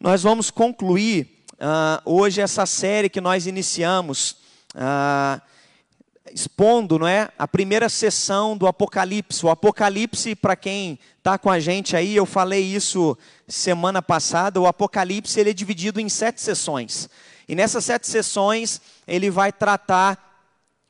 Nós vamos concluir uh, hoje essa série que nós iniciamos, uh, expondo não é, a primeira sessão do Apocalipse. O Apocalipse, para quem está com a gente aí, eu falei isso semana passada, o Apocalipse ele é dividido em sete sessões. E nessas sete sessões, ele vai tratar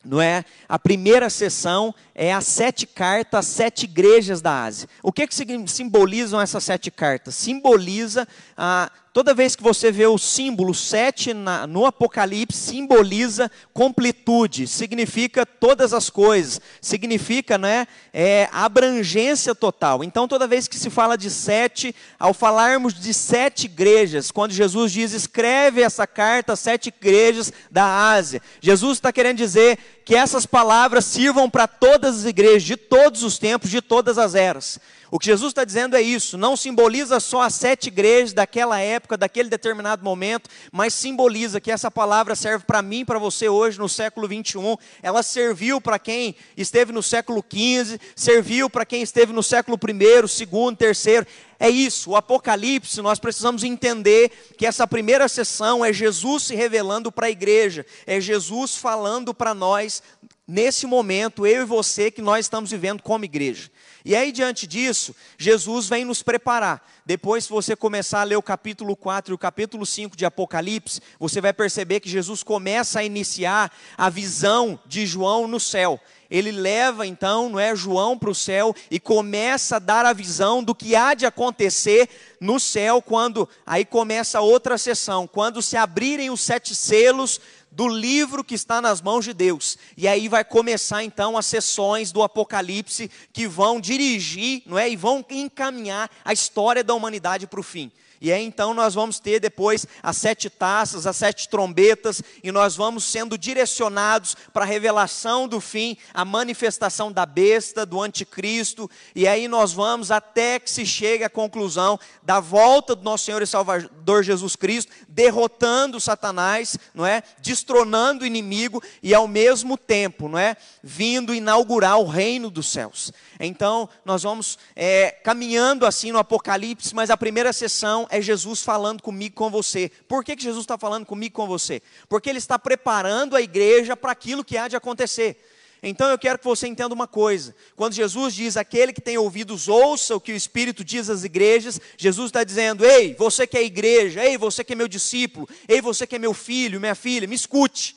não é? A primeira sessão é as sete cartas, as sete igrejas da Ásia. O que, que simbolizam essas sete cartas? Simboliza a Toda vez que você vê o símbolo 7 na, no Apocalipse, simboliza completude, significa todas as coisas, significa né, é, abrangência total. Então, toda vez que se fala de sete, ao falarmos de sete igrejas, quando Jesus diz escreve essa carta sete igrejas da Ásia, Jesus está querendo dizer que essas palavras sirvam para todas as igrejas, de todos os tempos, de todas as eras. O que Jesus está dizendo é isso, não simboliza só as sete igrejas daquela época, daquele determinado momento, mas simboliza que essa palavra serve para mim, para você hoje, no século 21. Ela serviu para quem esteve no século 15, serviu para quem esteve no século 1, 2, 3. É isso, o Apocalipse, nós precisamos entender que essa primeira sessão é Jesus se revelando para a igreja, é Jesus falando para nós, nesse momento, eu e você, que nós estamos vivendo como igreja. E aí, diante disso, Jesus vem nos preparar. Depois, se você começar a ler o capítulo 4 e o capítulo 5 de Apocalipse, você vai perceber que Jesus começa a iniciar a visão de João no céu. Ele leva então, não é, João para o céu e começa a dar a visão do que há de acontecer no céu quando aí começa outra sessão, quando se abrirem os sete selos do livro que está nas mãos de Deus. E aí vai começar então as sessões do Apocalipse que vão dirigir, não é, e vão encaminhar a história da humanidade para o fim. E aí então nós vamos ter depois as sete taças, as sete trombetas, e nós vamos sendo direcionados para a revelação do fim, a manifestação da besta, do anticristo, e aí nós vamos até que se chegue à conclusão da volta do nosso Senhor e Salvador Jesus Cristo, derrotando Satanás, não é? Destronando o inimigo e ao mesmo tempo, não é? Vindo inaugurar o reino dos céus. Então, nós vamos é, caminhando assim no Apocalipse, mas a primeira sessão é Jesus falando comigo com você. Por que, que Jesus está falando comigo com você? Porque Ele está preparando a igreja para aquilo que há de acontecer. Então eu quero que você entenda uma coisa: quando Jesus diz aquele que tem ouvidos ouça o que o Espírito diz às igrejas, Jesus está dizendo: ei, você que é igreja, ei, você que é meu discípulo, ei, você que é meu filho, minha filha, me escute,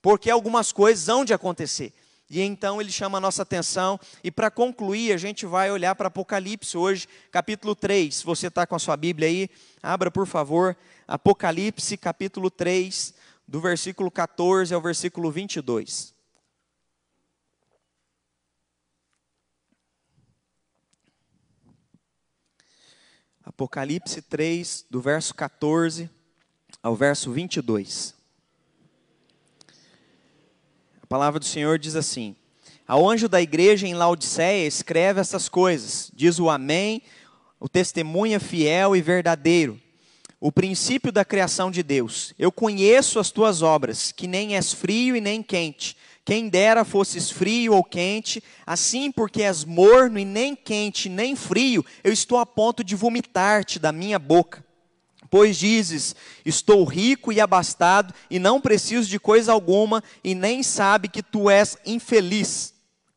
porque algumas coisas hão de acontecer. E então ele chama a nossa atenção. E para concluir, a gente vai olhar para Apocalipse hoje, capítulo 3. Se você está com a sua Bíblia aí, abra por favor. Apocalipse, capítulo 3, do versículo 14 ao versículo 22. Apocalipse 3, do verso 14 ao verso 22 palavra do Senhor diz assim: Ao anjo da igreja em Laodiceia escreve essas coisas, diz o Amém, o testemunha fiel e verdadeiro, o princípio da criação de Deus. Eu conheço as tuas obras, que nem és frio e nem quente. Quem dera fosses frio ou quente, assim porque és morno e nem quente nem frio, eu estou a ponto de vomitar-te da minha boca. Pois dizes: Estou rico e abastado, e não preciso de coisa alguma, e nem sabe que tu és infeliz,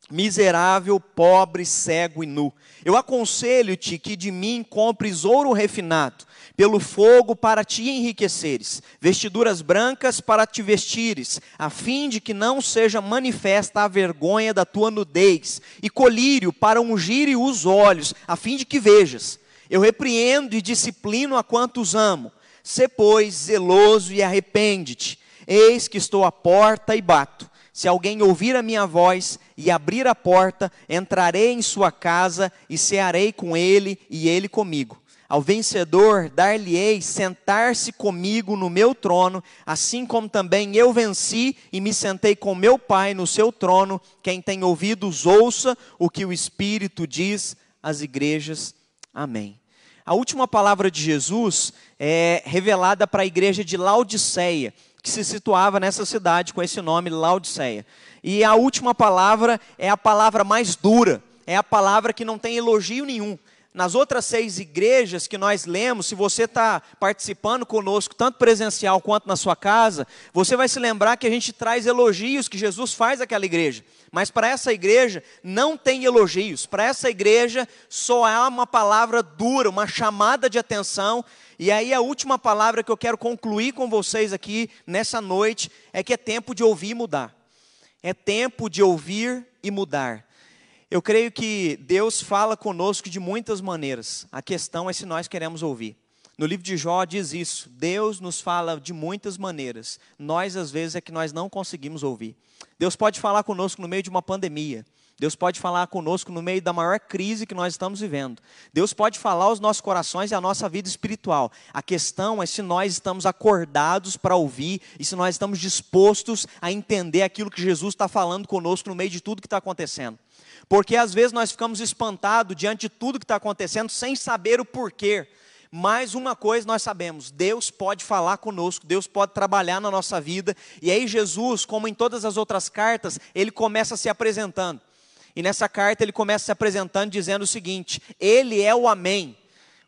miserável, pobre, cego e nu. Eu aconselho-te que de mim compres ouro refinado, pelo fogo para te enriqueceres, vestiduras brancas para te vestires, a fim de que não seja manifesta a vergonha da tua nudez, e colírio para ungir os olhos, a fim de que vejas. Eu repreendo e disciplino a quantos amo. Se, pois, zeloso e arrepende-te. Eis que estou à porta e bato. Se alguém ouvir a minha voz e abrir a porta, entrarei em sua casa e cearei com ele e ele comigo. Ao vencedor dar-lhe-ei sentar-se comigo no meu trono, assim como também eu venci e me sentei com meu Pai no seu trono. Quem tem ouvidos, ouça o que o Espírito diz às igrejas. Amém. A última palavra de Jesus é revelada para a igreja de Laodiceia, que se situava nessa cidade com esse nome, Laodiceia. E a última palavra é a palavra mais dura, é a palavra que não tem elogio nenhum. nas outras seis igrejas que nós lemos, se você está participando conosco, tanto presencial quanto na sua casa, você vai se lembrar que a gente traz elogios que Jesus faz àquela igreja. Mas para essa igreja não tem elogios, para essa igreja só há uma palavra dura, uma chamada de atenção. E aí a última palavra que eu quero concluir com vocês aqui nessa noite é que é tempo de ouvir e mudar. É tempo de ouvir e mudar. Eu creio que Deus fala conosco de muitas maneiras. A questão é se nós queremos ouvir. No livro de Jó diz isso. Deus nos fala de muitas maneiras. Nós às vezes é que nós não conseguimos ouvir. Deus pode falar conosco no meio de uma pandemia. Deus pode falar conosco no meio da maior crise que nós estamos vivendo. Deus pode falar aos nossos corações e à nossa vida espiritual. A questão é se nós estamos acordados para ouvir e se nós estamos dispostos a entender aquilo que Jesus está falando conosco no meio de tudo que está acontecendo. Porque às vezes nós ficamos espantados diante de tudo que está acontecendo sem saber o porquê. Mas uma coisa nós sabemos: Deus pode falar conosco, Deus pode trabalhar na nossa vida. E aí, Jesus, como em todas as outras cartas, ele começa se apresentando. E nessa carta ele começa se apresentando dizendo o seguinte: Ele é o Amém.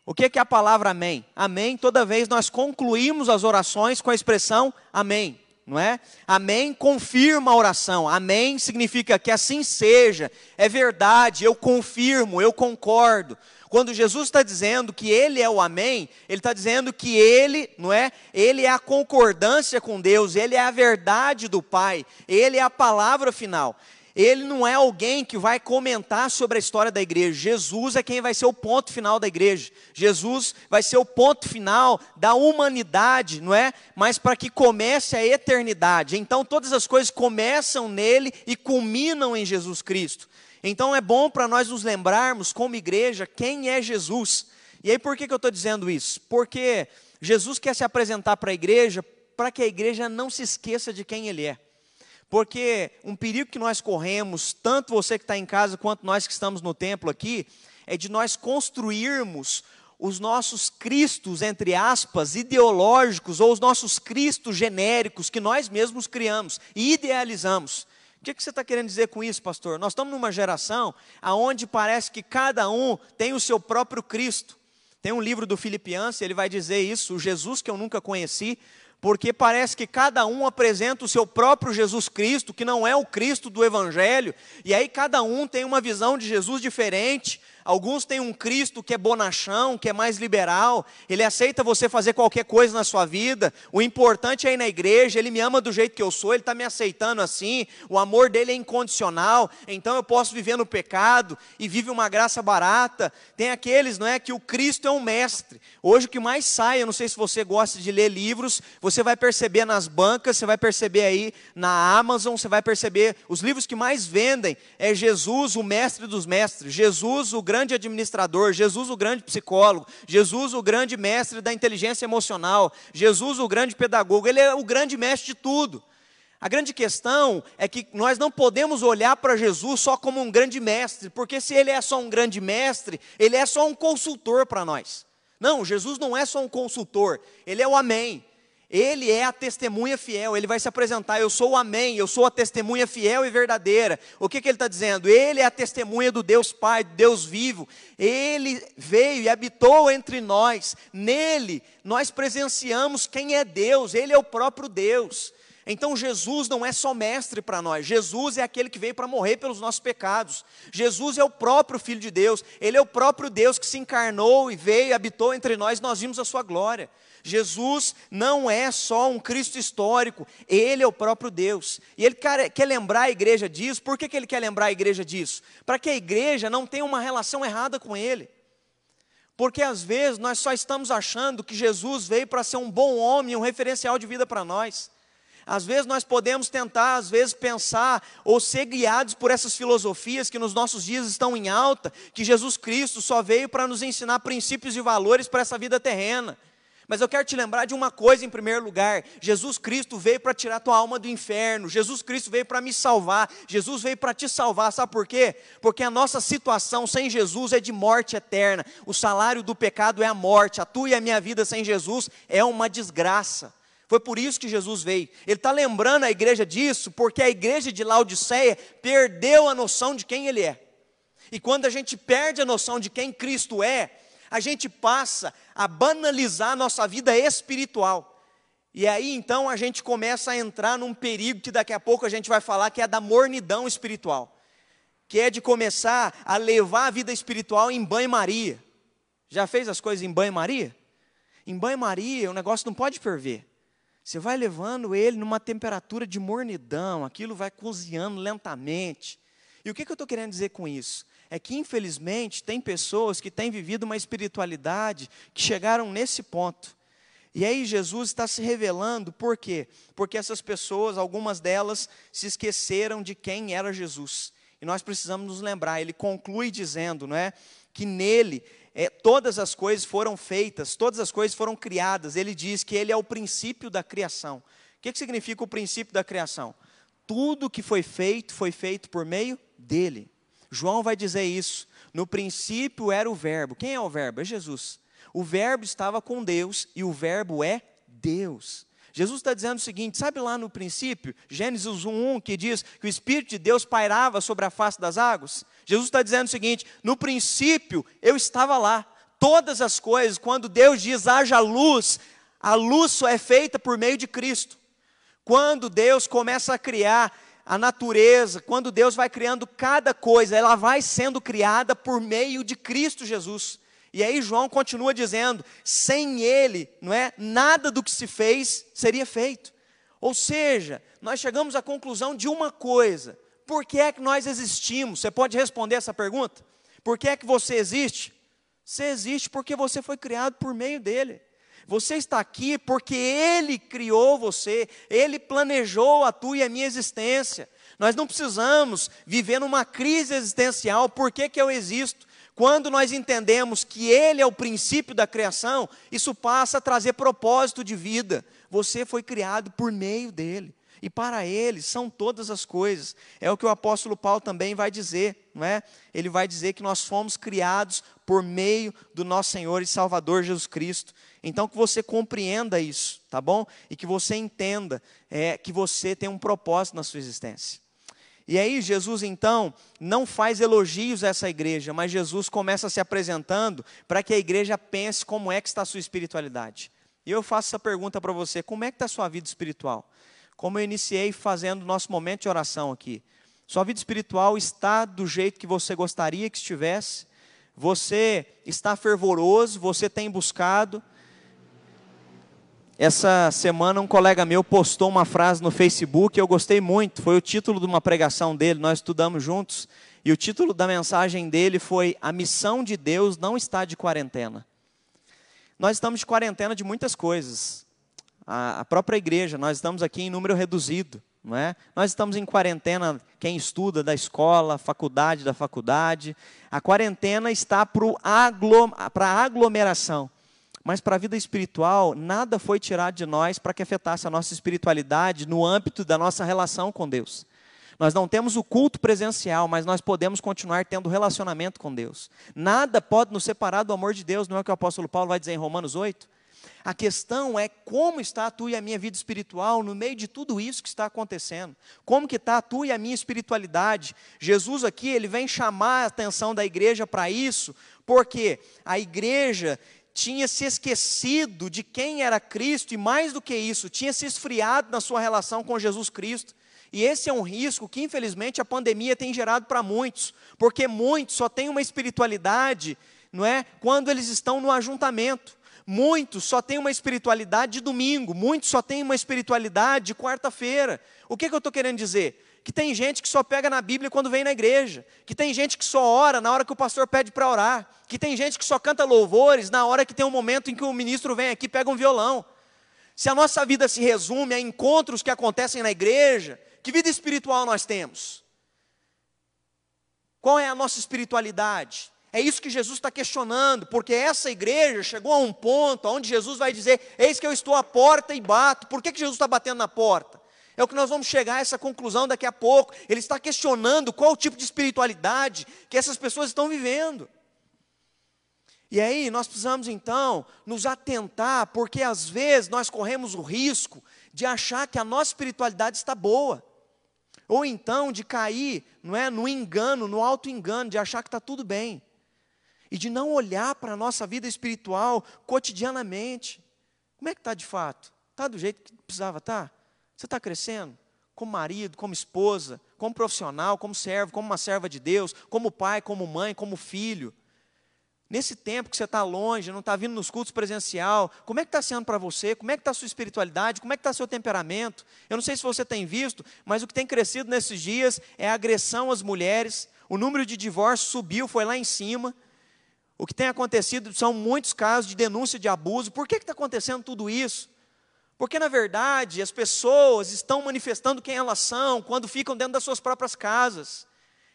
O que é a palavra Amém? Amém, toda vez nós concluímos as orações com a expressão Amém não é? Amém confirma a oração. Amém significa que assim seja, é verdade, eu confirmo, eu concordo. Quando Jesus está dizendo que Ele é o Amém, Ele está dizendo que Ele, não é? Ele é a concordância com Deus, Ele é a verdade do Pai, Ele é a palavra final ele não é alguém que vai comentar sobre a história da igreja. Jesus é quem vai ser o ponto final da igreja. Jesus vai ser o ponto final da humanidade, não é? Mas para que comece a eternidade. Então todas as coisas começam nele e culminam em Jesus Cristo. Então é bom para nós nos lembrarmos, como igreja, quem é Jesus. E aí por que, que eu estou dizendo isso? Porque Jesus quer se apresentar para a igreja para que a igreja não se esqueça de quem ele é. Porque um perigo que nós corremos, tanto você que está em casa quanto nós que estamos no templo aqui, é de nós construirmos os nossos cristos, entre aspas, ideológicos, ou os nossos cristos genéricos que nós mesmos criamos e idealizamos. O que, que você está querendo dizer com isso, pastor? Nós estamos numa geração onde parece que cada um tem o seu próprio Cristo. Tem um livro do Filipiança, ele vai dizer isso, o Jesus que eu nunca conheci, porque parece que cada um apresenta o seu próprio Jesus Cristo, que não é o Cristo do Evangelho, e aí cada um tem uma visão de Jesus diferente, Alguns têm um Cristo que é bonachão, que é mais liberal, ele aceita você fazer qualquer coisa na sua vida. O importante é ir na igreja, ele me ama do jeito que eu sou, ele está me aceitando assim. O amor dele é incondicional, então eu posso viver no pecado e vive uma graça barata. Tem aqueles, não é, que o Cristo é um mestre. Hoje o que mais sai, eu não sei se você gosta de ler livros, você vai perceber nas bancas, você vai perceber aí na Amazon, você vai perceber os livros que mais vendem é Jesus, o mestre dos mestres, Jesus, o grande grande administrador, Jesus o grande psicólogo, Jesus o grande mestre da inteligência emocional, Jesus o grande pedagogo, ele é o grande mestre de tudo. A grande questão é que nós não podemos olhar para Jesus só como um grande mestre, porque se ele é só um grande mestre, ele é só um consultor para nós. Não, Jesus não é só um consultor, ele é o Amém. Ele é a testemunha fiel, ele vai se apresentar. Eu sou o Amém, eu sou a testemunha fiel e verdadeira. O que, que ele está dizendo? Ele é a testemunha do Deus Pai, do Deus vivo. Ele veio e habitou entre nós. Nele, nós presenciamos quem é Deus, ele é o próprio Deus. Então Jesus não é só mestre para nós, Jesus é aquele que veio para morrer pelos nossos pecados. Jesus é o próprio Filho de Deus, ele é o próprio Deus que se encarnou e veio habitou entre nós, nós vimos a sua glória. Jesus não é só um Cristo histórico, Ele é o próprio Deus. E Ele quer, quer lembrar a igreja disso. Por que, que Ele quer lembrar a igreja disso? Para que a igreja não tenha uma relação errada com Ele. Porque às vezes nós só estamos achando que Jesus veio para ser um bom homem, um referencial de vida para nós. Às vezes nós podemos tentar, às vezes, pensar ou ser guiados por essas filosofias que nos nossos dias estão em alta, que Jesus Cristo só veio para nos ensinar princípios e valores para essa vida terrena. Mas eu quero te lembrar de uma coisa em primeiro lugar: Jesus Cristo veio para tirar tua alma do inferno, Jesus Cristo veio para me salvar, Jesus veio para te salvar, sabe por quê? Porque a nossa situação sem Jesus é de morte eterna, o salário do pecado é a morte, a tua e a minha vida sem Jesus é uma desgraça. Foi por isso que Jesus veio. Ele está lembrando a igreja disso, porque a igreja de Laodiceia perdeu a noção de quem ele é. E quando a gente perde a noção de quem Cristo é, a gente passa a banalizar a nossa vida espiritual. E aí então a gente começa a entrar num perigo que daqui a pouco a gente vai falar que é da mornidão espiritual, que é de começar a levar a vida espiritual em banho-maria. Já fez as coisas em banho-maria? Em banho-maria o negócio não pode ferver. Você vai levando ele numa temperatura de mornidão, aquilo vai cozinhando lentamente. E o que, eu estou querendo dizer com isso? É que, infelizmente, tem pessoas que têm vivido uma espiritualidade que chegaram nesse ponto. E aí Jesus está se revelando, por quê? Porque essas pessoas, algumas delas, se esqueceram de quem era Jesus. E nós precisamos nos lembrar, ele conclui dizendo, não é? Que nele é, todas as coisas foram feitas, todas as coisas foram criadas. Ele diz que ele é o princípio da criação. O que, que significa o princípio da criação? Tudo que foi feito, foi feito por meio dele. João vai dizer isso. No princípio era o Verbo. Quem é o Verbo? É Jesus. O Verbo estava com Deus e o Verbo é Deus. Jesus está dizendo o seguinte: sabe lá no princípio, Gênesis 1, que diz que o Espírito de Deus pairava sobre a face das águas? Jesus está dizendo o seguinte: no princípio eu estava lá. Todas as coisas, quando Deus diz haja luz, a luz só é feita por meio de Cristo. Quando Deus começa a criar a natureza, quando Deus vai criando cada coisa, ela vai sendo criada por meio de Cristo Jesus. E aí João continua dizendo: sem ele, não é? Nada do que se fez seria feito. Ou seja, nós chegamos à conclusão de uma coisa: por que é que nós existimos? Você pode responder essa pergunta? Por que é que você existe? Você existe porque você foi criado por meio dele. Você está aqui porque ele criou você, ele planejou a tua e a minha existência. Nós não precisamos viver numa crise existencial, por que, que eu existo? Quando nós entendemos que Ele é o princípio da criação, isso passa a trazer propósito de vida. Você foi criado por meio dele e para ele são todas as coisas. É o que o apóstolo Paulo também vai dizer, não é? Ele vai dizer que nós fomos criados por meio do nosso Senhor e Salvador Jesus Cristo. Então que você compreenda isso, tá bom? E que você entenda é, que você tem um propósito na sua existência. E aí Jesus então não faz elogios a essa igreja, mas Jesus começa se apresentando para que a igreja pense como é que está a sua espiritualidade. E eu faço essa pergunta para você: como é que está a sua vida espiritual? Como eu iniciei fazendo nosso momento de oração aqui. Sua vida espiritual está do jeito que você gostaria que estivesse? Você está fervoroso? Você tem buscado? Essa semana um colega meu postou uma frase no Facebook, eu gostei muito, foi o título de uma pregação dele, nós estudamos juntos, e o título da mensagem dele foi A missão de Deus não está de quarentena. Nós estamos de quarentena de muitas coisas a, própria igreja, nós estamos aqui em número reduzido. Não é? Nós estamos em quarentena, quem estuda da escola, faculdade da faculdade. A quarentena está para a aglomeração. Mas para a vida espiritual, nada foi tirado de nós para que afetasse a nossa espiritualidade no âmbito da nossa relação com Deus. Nós não temos o culto presencial, mas nós podemos continuar tendo relacionamento com Deus. Nada pode nos separar do amor de Deus, não é o que o apóstolo Paulo vai dizer em Romanos 8? A questão é como está a tua e a minha vida espiritual no meio de tudo isso que está acontecendo. Como que está a tua e a minha espiritualidade? Jesus aqui, ele vem chamar a atenção da igreja para isso, porque a igreja tinha se esquecido de quem era Cristo e mais do que isso, tinha se esfriado na sua relação com Jesus Cristo. E esse é um risco que, infelizmente, a pandemia tem gerado para muitos, porque muitos só têm uma espiritualidade, não é? Quando eles estão no ajuntamento. Muitos só têm uma espiritualidade de domingo, muitos só têm uma espiritualidade de quarta-feira. O que, que eu estou querendo dizer? Que tem gente que só pega na Bíblia quando vem na igreja, que tem gente que só ora na hora que o pastor pede para orar, que tem gente que só canta louvores na hora que tem um momento em que o ministro vem aqui e pega um violão. Se a nossa vida se resume a encontros que acontecem na igreja, que vida espiritual nós temos? Qual é a nossa espiritualidade? É isso que Jesus está questionando, porque essa igreja chegou a um ponto onde Jesus vai dizer: Eis que eu estou à porta e bato. Por que, que Jesus está batendo na porta? É o que nós vamos chegar a essa conclusão daqui a pouco. Ele está questionando qual o tipo de espiritualidade que essas pessoas estão vivendo. E aí nós precisamos então nos atentar, porque às vezes nós corremos o risco de achar que a nossa espiritualidade está boa. Ou então de cair, não é, no engano, no auto engano, de achar que está tudo bem. E de não olhar para a nossa vida espiritual cotidianamente. Como é que está de fato? Está do jeito que precisava estar? Tá? Você está crescendo? Como marido, como esposa, como profissional, como servo, como uma serva de Deus, como pai, como mãe, como filho. Nesse tempo que você está longe, não está vindo nos cultos presencial, como é que está sendo para você? Como é que está a sua espiritualidade? Como é que está seu temperamento? Eu não sei se você tem visto, mas o que tem crescido nesses dias é a agressão às mulheres. O número de divórcios subiu, foi lá em cima. O que tem acontecido são muitos casos de denúncia de abuso. Por que está acontecendo tudo isso? Porque, na verdade, as pessoas estão manifestando quem elas são quando ficam dentro das suas próprias casas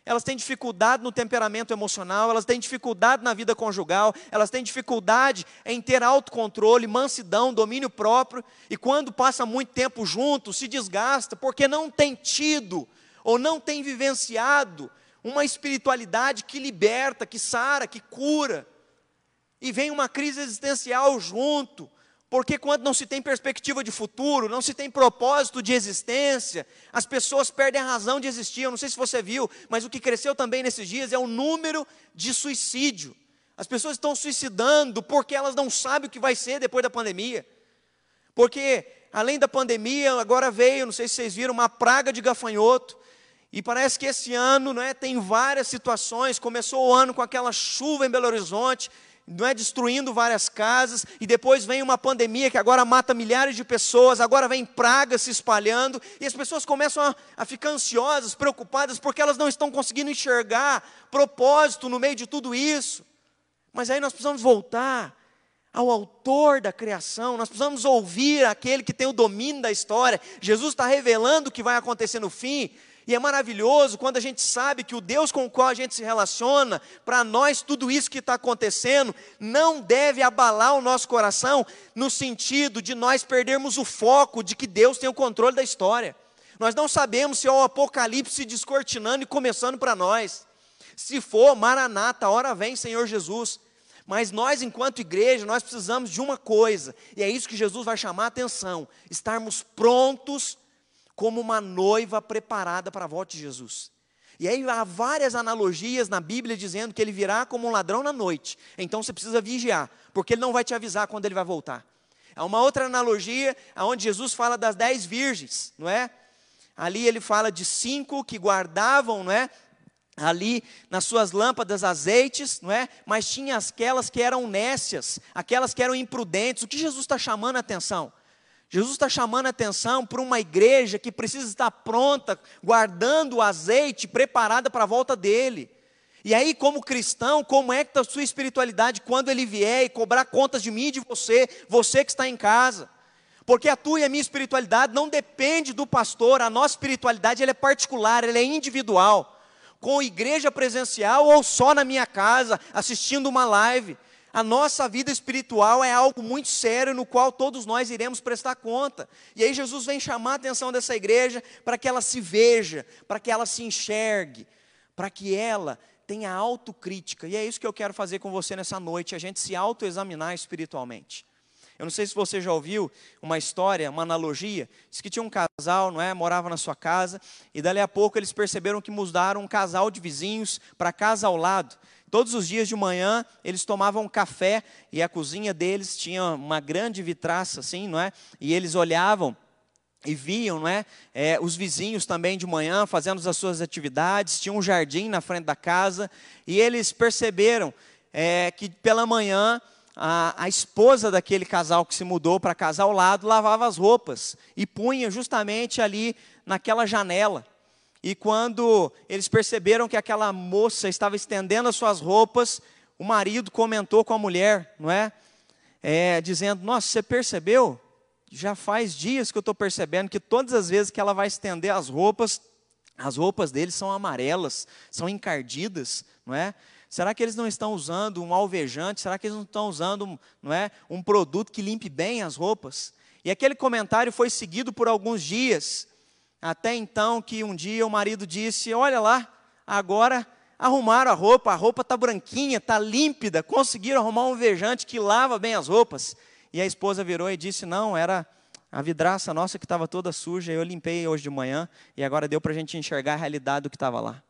elas têm dificuldade no temperamento emocional, elas têm dificuldade na vida conjugal, elas têm dificuldade em ter autocontrole, mansidão, domínio próprio, e quando passa muito tempo junto, se desgasta, porque não tem tido ou não tem vivenciado uma espiritualidade que liberta, que sara, que cura. E vem uma crise existencial junto, porque quando não se tem perspectiva de futuro, não se tem propósito de existência, as pessoas perdem a razão de existir. Eu não sei se você viu, mas o que cresceu também nesses dias é o número de suicídio. As pessoas estão suicidando porque elas não sabem o que vai ser depois da pandemia. Porque além da pandemia, agora veio, não sei se vocês viram, uma praga de gafanhoto. E parece que esse ano, não é, tem várias situações. Começou o ano com aquela chuva em Belo Horizonte, não é destruindo várias casas, e depois vem uma pandemia que agora mata milhares de pessoas, agora vem pragas se espalhando, e as pessoas começam a, a ficar ansiosas, preocupadas, porque elas não estão conseguindo enxergar propósito no meio de tudo isso. Mas aí nós precisamos voltar ao autor da criação, nós precisamos ouvir aquele que tem o domínio da história. Jesus está revelando o que vai acontecer no fim, e é maravilhoso quando a gente sabe que o Deus com o qual a gente se relaciona, para nós tudo isso que está acontecendo, não deve abalar o nosso coração, no sentido de nós perdermos o foco de que Deus tem o controle da história. Nós não sabemos se é o apocalipse descortinando e começando para nós. Se for, Maranata, hora vem, Senhor Jesus. Mas nós, enquanto igreja, nós precisamos de uma coisa, e é isso que Jesus vai chamar a atenção: estarmos prontos como uma noiva preparada para a volta de Jesus. E aí há várias analogias na Bíblia dizendo que ele virá como um ladrão na noite. Então você precisa vigiar, porque ele não vai te avisar quando ele vai voltar. Há uma outra analogia onde Jesus fala das dez virgens, não é? Ali ele fala de cinco que guardavam, não é? Ali nas suas lâmpadas azeites, não é? Mas tinha aquelas que eram nécias, aquelas que eram imprudentes. O que Jesus está chamando a atenção? Jesus está chamando a atenção para uma igreja que precisa estar pronta, guardando o azeite, preparada para a volta dele. E aí, como cristão, como é que está a sua espiritualidade quando ele vier e cobrar contas de mim e de você, você que está em casa? Porque a tua e a minha espiritualidade não depende do pastor, a nossa espiritualidade ela é particular, ela é individual. Com igreja presencial ou só na minha casa, assistindo uma live. A nossa vida espiritual é algo muito sério no qual todos nós iremos prestar conta. E aí Jesus vem chamar a atenção dessa igreja para que ela se veja, para que ela se enxergue, para que ela tenha autocrítica. E é isso que eu quero fazer com você nessa noite, a gente se autoexaminar espiritualmente. Eu não sei se você já ouviu uma história, uma analogia. Diz que tinha um casal, não é? Morava na sua casa, e dali a pouco eles perceberam que mudaram um casal de vizinhos para casa ao lado. Todos os dias de manhã eles tomavam café e a cozinha deles tinha uma grande vitraça assim, não é? E eles olhavam e viam, não é? é? os vizinhos também de manhã fazendo as suas atividades, tinha um jardim na frente da casa, e eles perceberam é, que pela manhã a, a, esposa daquele casal que se mudou para casa ao lado lavava as roupas e punha justamente ali naquela janela. E quando eles perceberam que aquela moça estava estendendo as suas roupas, o marido comentou com a mulher, não é? é dizendo: Nossa, você percebeu? Já faz dias que eu estou percebendo que todas as vezes que ela vai estender as roupas, as roupas deles são amarelas, são encardidas, não é? Será que eles não estão usando um alvejante? Será que eles não estão usando, não é, um produto que limpe bem as roupas? E aquele comentário foi seguido por alguns dias. Até então que um dia o marido disse: Olha lá, agora arrumaram a roupa, a roupa está branquinha, está límpida, conseguiram arrumar um vejante que lava bem as roupas. E a esposa virou e disse: Não, era A vidraça nossa que estava toda suja, eu limpei hoje de manhã e agora deu para a gente enxergar a realidade do que estava lá.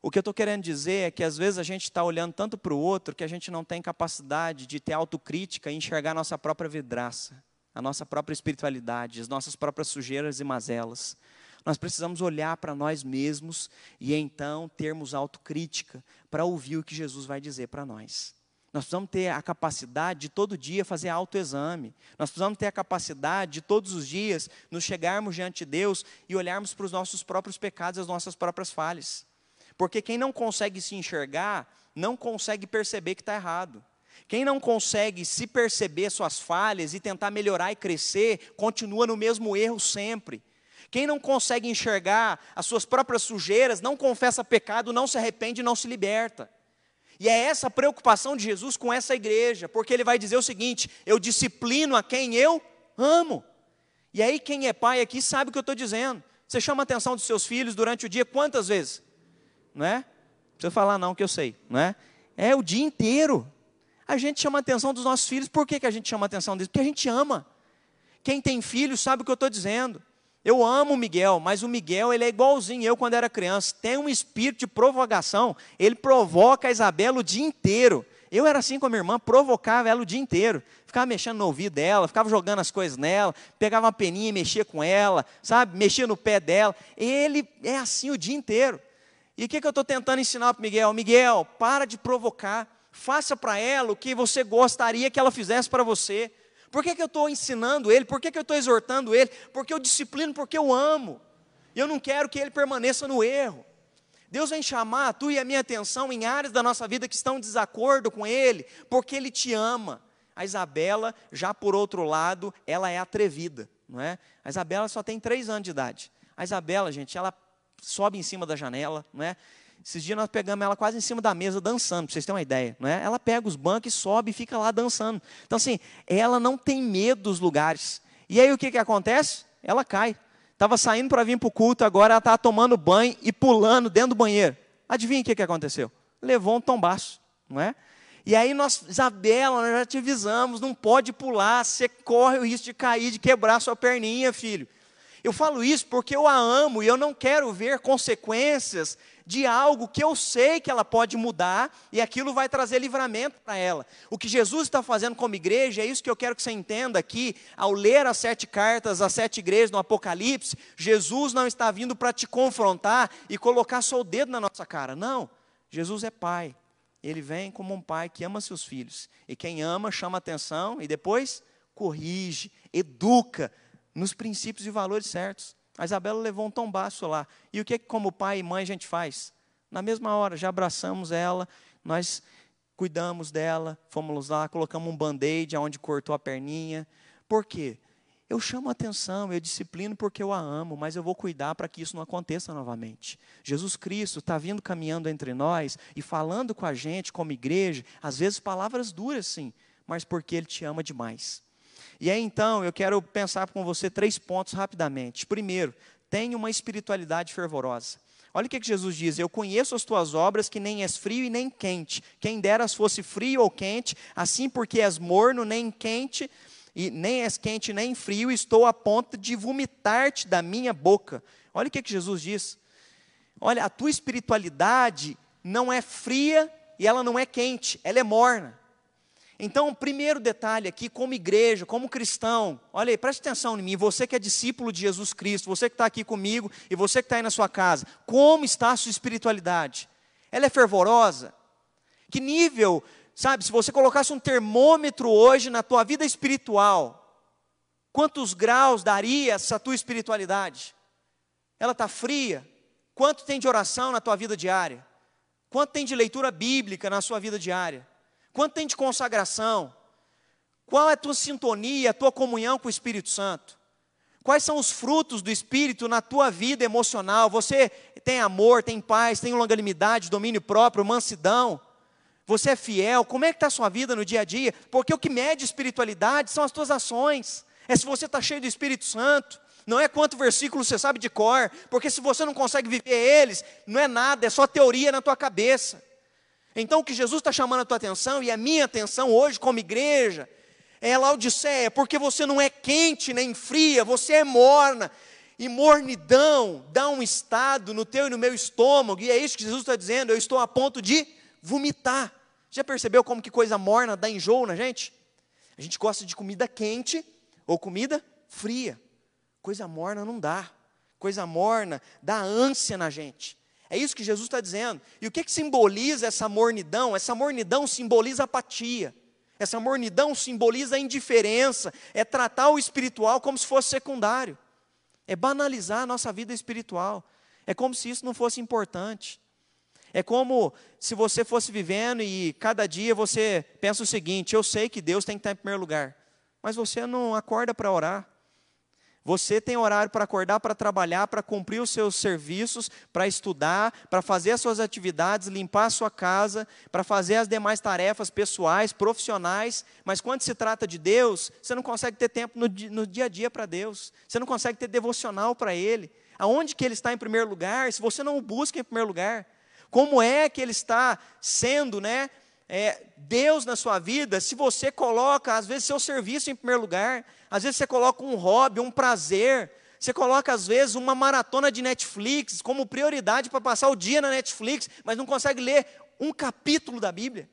O que eu estou querendo dizer é que às vezes a gente está olhando tanto para o outro que a gente não tem capacidade de ter autocrítica e enxergar a nossa própria vidraça, a nossa própria espiritualidade, as nossas próprias sujeiras e mazelas. Nós precisamos olhar para nós mesmos e então termos autocrítica para ouvir o que Jesus vai dizer para nós. Nós precisamos ter a capacidade de todo dia fazer autoexame. Nós precisamos ter a capacidade de todos os dias nos chegarmos diante de Deus e olharmos para os nossos próprios pecados, as nossas próprias falhas. Porque quem não consegue se enxergar, não consegue perceber que está errado. Quem não consegue se perceber suas falhas e tentar melhorar e crescer, continua no mesmo erro sempre. Quem não consegue enxergar as suas próprias sujeiras, não confessa pecado, não se arrepende, não se liberta. E é essa preocupação de Jesus com essa igreja, porque ele vai dizer o seguinte: eu disciplino a quem eu amo. E aí, quem é pai aqui sabe o que eu estou dizendo. Você chama a atenção dos seus filhos durante o dia quantas vezes? não é? Não precisa falar não, que eu sei, não é? É o dia inteiro. A gente chama a atenção dos nossos filhos, por que, que a gente chama a atenção deles? Porque a gente ama. Quem tem filhos sabe o que eu estou dizendo. Eu amo o Miguel, mas o Miguel ele é igualzinho eu quando era criança. Tem um espírito de provocação. Ele provoca a Isabela o dia inteiro. Eu era assim com a minha irmã, provocava ela o dia inteiro. Ficava mexendo no ouvido dela, ficava jogando as coisas nela, pegava uma peninha e mexia com ela, sabe? Mexia no pé dela. Ele é assim o dia inteiro. E o que, que eu estou tentando ensinar para Miguel? Miguel, para de provocar. Faça para ela o que você gostaria que ela fizesse para você. Por que, que eu estou ensinando ele? Por que, que eu estou exortando ele? Porque eu disciplino, porque eu amo. E eu não quero que ele permaneça no erro. Deus vem chamar a tua e a minha atenção em áreas da nossa vida que estão em desacordo com Ele, porque Ele te ama. A Isabela, já por outro lado, ela é atrevida, não é? A Isabela só tem três anos de idade. A Isabela, gente, ela sobe em cima da janela, não é? Esses dias nós pegamos ela quase em cima da mesa dançando, para vocês terem uma ideia. Não é? Ela pega os bancos sobe e fica lá dançando. Então, assim, ela não tem medo dos lugares. E aí o que, que acontece? Ela cai. Estava saindo para vir para o culto, agora ela estava tomando banho e pulando dentro do banheiro. Adivinha o que, que aconteceu? Levou um tombaço, não é? E aí nós, Isabela, nós já te avisamos, não pode pular, você corre o risco de cair, de quebrar sua perninha, filho. Eu falo isso porque eu a amo e eu não quero ver consequências de algo que eu sei que ela pode mudar e aquilo vai trazer livramento para ela. O que Jesus está fazendo como igreja, é isso que eu quero que você entenda aqui, ao ler as sete cartas, as sete igrejas no Apocalipse, Jesus não está vindo para te confrontar e colocar só o dedo na nossa cara. Não, Jesus é pai. Ele vem como um pai que ama seus filhos. E quem ama chama atenção e depois corrige, educa, nos princípios e valores certos. A Isabela levou um tombaço lá. E o que, como pai e mãe, a gente faz? Na mesma hora, já abraçamos ela, nós cuidamos dela, fomos lá, colocamos um band-aid onde cortou a perninha. Por quê? Eu chamo atenção, eu disciplino porque eu a amo, mas eu vou cuidar para que isso não aconteça novamente. Jesus Cristo está vindo caminhando entre nós e falando com a gente como igreja, às vezes palavras duras sim, mas porque Ele te ama demais. E aí então eu quero pensar com você três pontos rapidamente. Primeiro, tenha uma espiritualidade fervorosa. Olha o que, Jesus diz: Eu conheço as tuas obras, que nem és frio e nem quente. Quem deras fosse frio ou quente, assim porque és morno, nem quente, e nem és quente nem frio, estou a ponto de vomitar-te da minha boca. Olha o que Jesus diz. Olha, a tua espiritualidade não é fria e ela não é quente, ela é morna. Então, primeiro detalhe aqui, como igreja, como cristão, olha aí, preste atenção em mim, você que é discípulo de Jesus Cristo, você que está aqui comigo e você que está aí na sua casa, como está a sua espiritualidade? Ela é fervorosa? Que nível, sabe, se você colocasse um termômetro hoje na tua vida espiritual, quantos graus daria essa tua espiritualidade? Ela está fria? Quanto tem de oração na tua vida diária? Quanto tem de leitura bíblica na sua vida diária? Quanto tem de consagração? Qual é a tua sintonia, a tua comunhão com o Espírito Santo? Quais são os frutos do Espírito na tua vida emocional? Você tem amor, tem paz, tem longanimidade, domínio próprio, mansidão? Você é fiel? Como é que está a sua vida no dia a dia? Porque o que mede espiritualidade são as tuas ações. É se você está cheio do Espírito Santo. Não é quanto versículo você sabe de cor. Porque se você não consegue viver eles, não é nada, é só teoria na tua cabeça. Então, o que Jesus está chamando a tua atenção e a minha atenção hoje, como igreja, É Laodiceia, porque você não é quente nem fria, você é morna. E mornidão dá um estado no teu e no meu estômago, e é isso que Jesus está dizendo, eu estou a ponto de vomitar. Já percebeu como que coisa morna dá enjoo na gente? A gente gosta de comida quente ou comida fria. Coisa morna não dá. Coisa morna dá ânsia na gente. É isso que Jesus está dizendo. E o que, que simboliza essa mornidão? Essa mornidão simboliza apatia. Essa mornidão simboliza a indiferença. É tratar o espiritual como se fosse secundário. É banalizar a nossa vida espiritual. É como se isso não fosse importante. É como se você fosse vivendo e cada dia você pensa o seguinte: eu sei que Deus tem que estar em primeiro lugar, mas você não acorda para orar. Você tem horário para acordar, para trabalhar, para cumprir os seus serviços, para estudar, para fazer as suas atividades, limpar a sua casa, para fazer as demais tarefas pessoais, profissionais, mas quando se trata de Deus, você não consegue ter tempo no, no dia a dia para Deus, você não consegue ter devocional para Ele. Aonde que Ele está em primeiro lugar, se você não o busca em primeiro lugar? Como é que Ele está sendo, né? É, Deus na sua vida, se você coloca, às vezes, seu serviço em primeiro lugar, às vezes você coloca um hobby, um prazer, você coloca, às vezes, uma maratona de Netflix como prioridade para passar o dia na Netflix, mas não consegue ler um capítulo da Bíblia.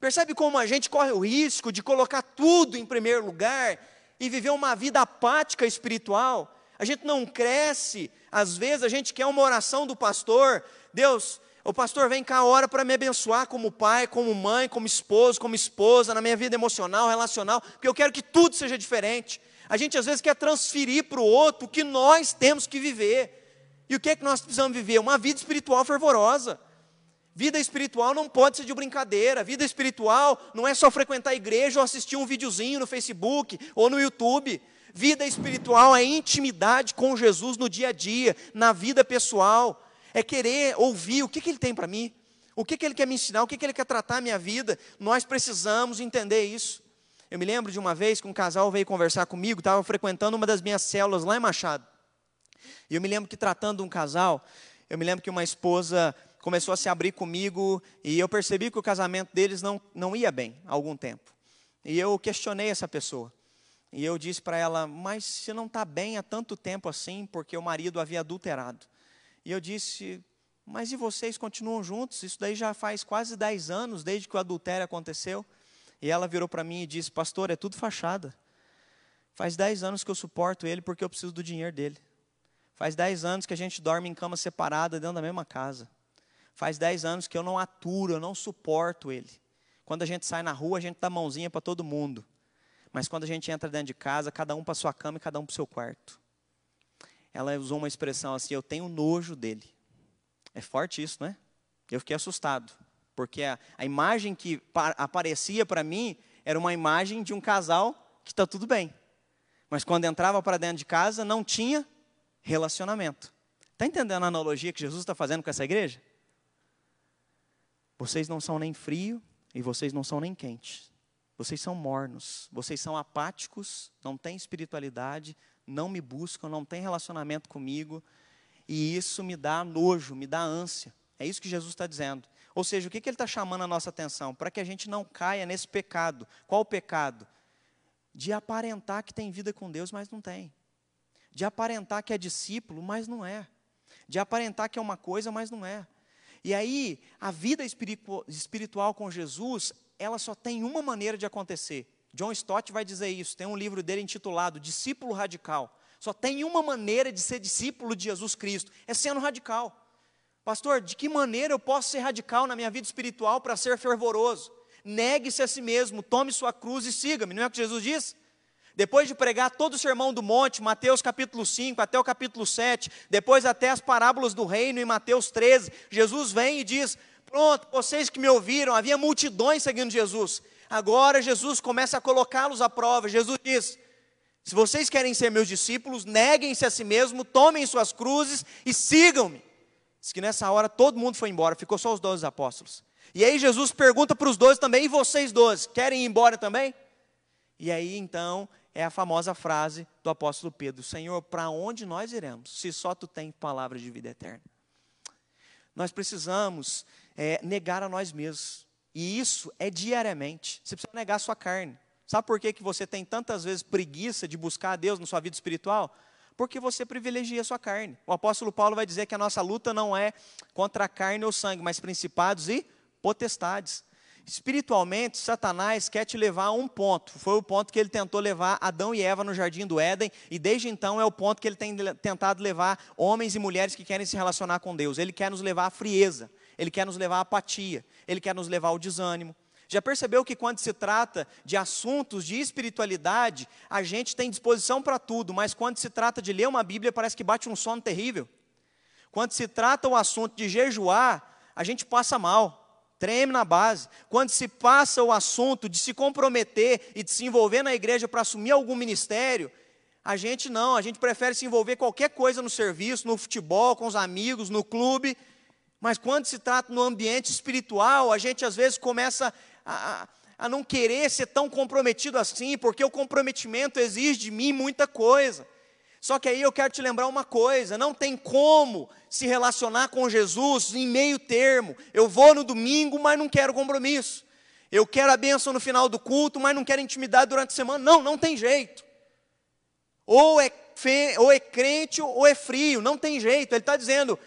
Percebe como a gente corre o risco de colocar tudo em primeiro lugar e viver uma vida apática espiritual? A gente não cresce, às vezes a gente quer uma oração do pastor, Deus, o pastor vem cá, ora para me abençoar como pai, como mãe, como esposo, como esposa, na minha vida emocional, relacional, porque eu quero que tudo seja diferente. A gente às vezes quer transferir para o outro o que nós temos que viver. E o que é que nós precisamos viver? Uma vida espiritual fervorosa. Vida espiritual não pode ser de brincadeira. Vida espiritual não é só frequentar a igreja ou assistir um videozinho no Facebook ou no YouTube. Vida espiritual é intimidade com Jesus no dia a dia, na vida pessoal é querer ouvir o que, que Ele tem para mim, o que, que Ele quer me ensinar, o que, que Ele quer tratar a minha vida. Nós precisamos entender isso. Eu me lembro de uma vez que um casal veio conversar comigo, estava frequentando uma das minhas células lá em Machado. E eu me lembro que tratando um casal, eu me lembro que uma esposa começou a se abrir comigo e eu percebi que o casamento deles não, não ia bem há algum tempo. E eu questionei essa pessoa. E eu disse para ela, mas se não está bem há tanto tempo assim, porque o marido havia adulterado. E eu disse, mas e vocês continuam juntos? Isso daí já faz quase 10 anos, desde que o adultério aconteceu. E ela virou para mim e disse, pastor, é tudo fachada. Faz 10 anos que eu suporto ele porque eu preciso do dinheiro dele. Faz 10 anos que a gente dorme em cama separada dentro da mesma casa. Faz 10 anos que eu não aturo, eu não suporto ele. Quando a gente sai na rua, a gente dá mãozinha para todo mundo. Mas quando a gente entra dentro de casa, cada um para sua cama e cada um para o seu quarto ela usou uma expressão assim: eu tenho nojo dele. É forte isso, não é? Eu fiquei assustado, porque a, a imagem que pa, aparecia para mim era uma imagem de um casal que está tudo bem, mas quando entrava para dentro de casa não tinha relacionamento. Está entendendo a analogia que Jesus está fazendo com essa igreja? Vocês não são nem frio e vocês não são nem quentes. Vocês são mornos, vocês são apáticos, não têm espiritualidade, não me buscam, não têm relacionamento comigo, e isso me dá nojo, me dá ânsia. É isso que Jesus está dizendo. Ou seja, o que, que ele está chamando a nossa atenção? Para que a gente não caia nesse pecado. Qual o pecado? De aparentar que tem vida com Deus, mas não tem. De aparentar que é discípulo, mas não é. De aparentar que é uma coisa, mas não é. E aí, a vida espiritual com Jesus, ela só tem uma maneira de acontecer: John Stott vai dizer isso, tem um livro dele intitulado Discípulo Radical. Só tem uma maneira de ser discípulo de Jesus Cristo, é sendo radical. Pastor, de que maneira eu posso ser radical na minha vida espiritual para ser fervoroso? Negue-se a si mesmo, tome sua cruz e siga-me, não é o que Jesus diz? Depois de pregar todo o sermão do monte, Mateus capítulo 5 até o capítulo 7, depois até as parábolas do reino em Mateus 13, Jesus vem e diz: Pronto, vocês que me ouviram, havia multidões seguindo Jesus. Agora Jesus começa a colocá-los à prova. Jesus diz: Se vocês querem ser meus discípulos, neguem-se a si mesmo, tomem suas cruzes e sigam-me. Diz que nessa hora todo mundo foi embora, ficou só os doze apóstolos. E aí Jesus pergunta para os doze também: E vocês doze, querem ir embora também? E aí então é a famosa frase do apóstolo Pedro: Senhor, para onde nós iremos, se só tu tens palavras de vida eterna? Nós precisamos é, negar a nós mesmos. E isso é diariamente. Você precisa negar a sua carne. Sabe por que, que você tem tantas vezes preguiça de buscar a Deus na sua vida espiritual? Porque você privilegia a sua carne. O apóstolo Paulo vai dizer que a nossa luta não é contra a carne ou sangue, mas principados e potestades. Espiritualmente, Satanás quer te levar a um ponto. Foi o ponto que ele tentou levar Adão e Eva no jardim do Éden, e desde então é o ponto que ele tem tentado levar homens e mulheres que querem se relacionar com Deus. Ele quer nos levar à frieza, ele quer nos levar à apatia, ele quer nos levar ao desânimo. Já percebeu que quando se trata de assuntos de espiritualidade, a gente tem disposição para tudo, mas quando se trata de ler uma Bíblia, parece que bate um sono terrível. Quando se trata o assunto de jejuar, a gente passa mal treme na base. Quando se passa o assunto de se comprometer e de se envolver na igreja para assumir algum ministério, a gente não, a gente prefere se envolver qualquer coisa no serviço, no futebol, com os amigos, no clube. Mas quando se trata no ambiente espiritual, a gente às vezes começa a, a não querer ser tão comprometido assim, porque o comprometimento exige de mim muita coisa. Só que aí eu quero te lembrar uma coisa: não tem como se relacionar com Jesus em meio termo. Eu vou no domingo, mas não quero compromisso. Eu quero a bênção no final do culto, mas não quero intimidade durante a semana. Não, não tem jeito. Ou é, fe, ou é crente ou é frio, não tem jeito. Ele está dizendo: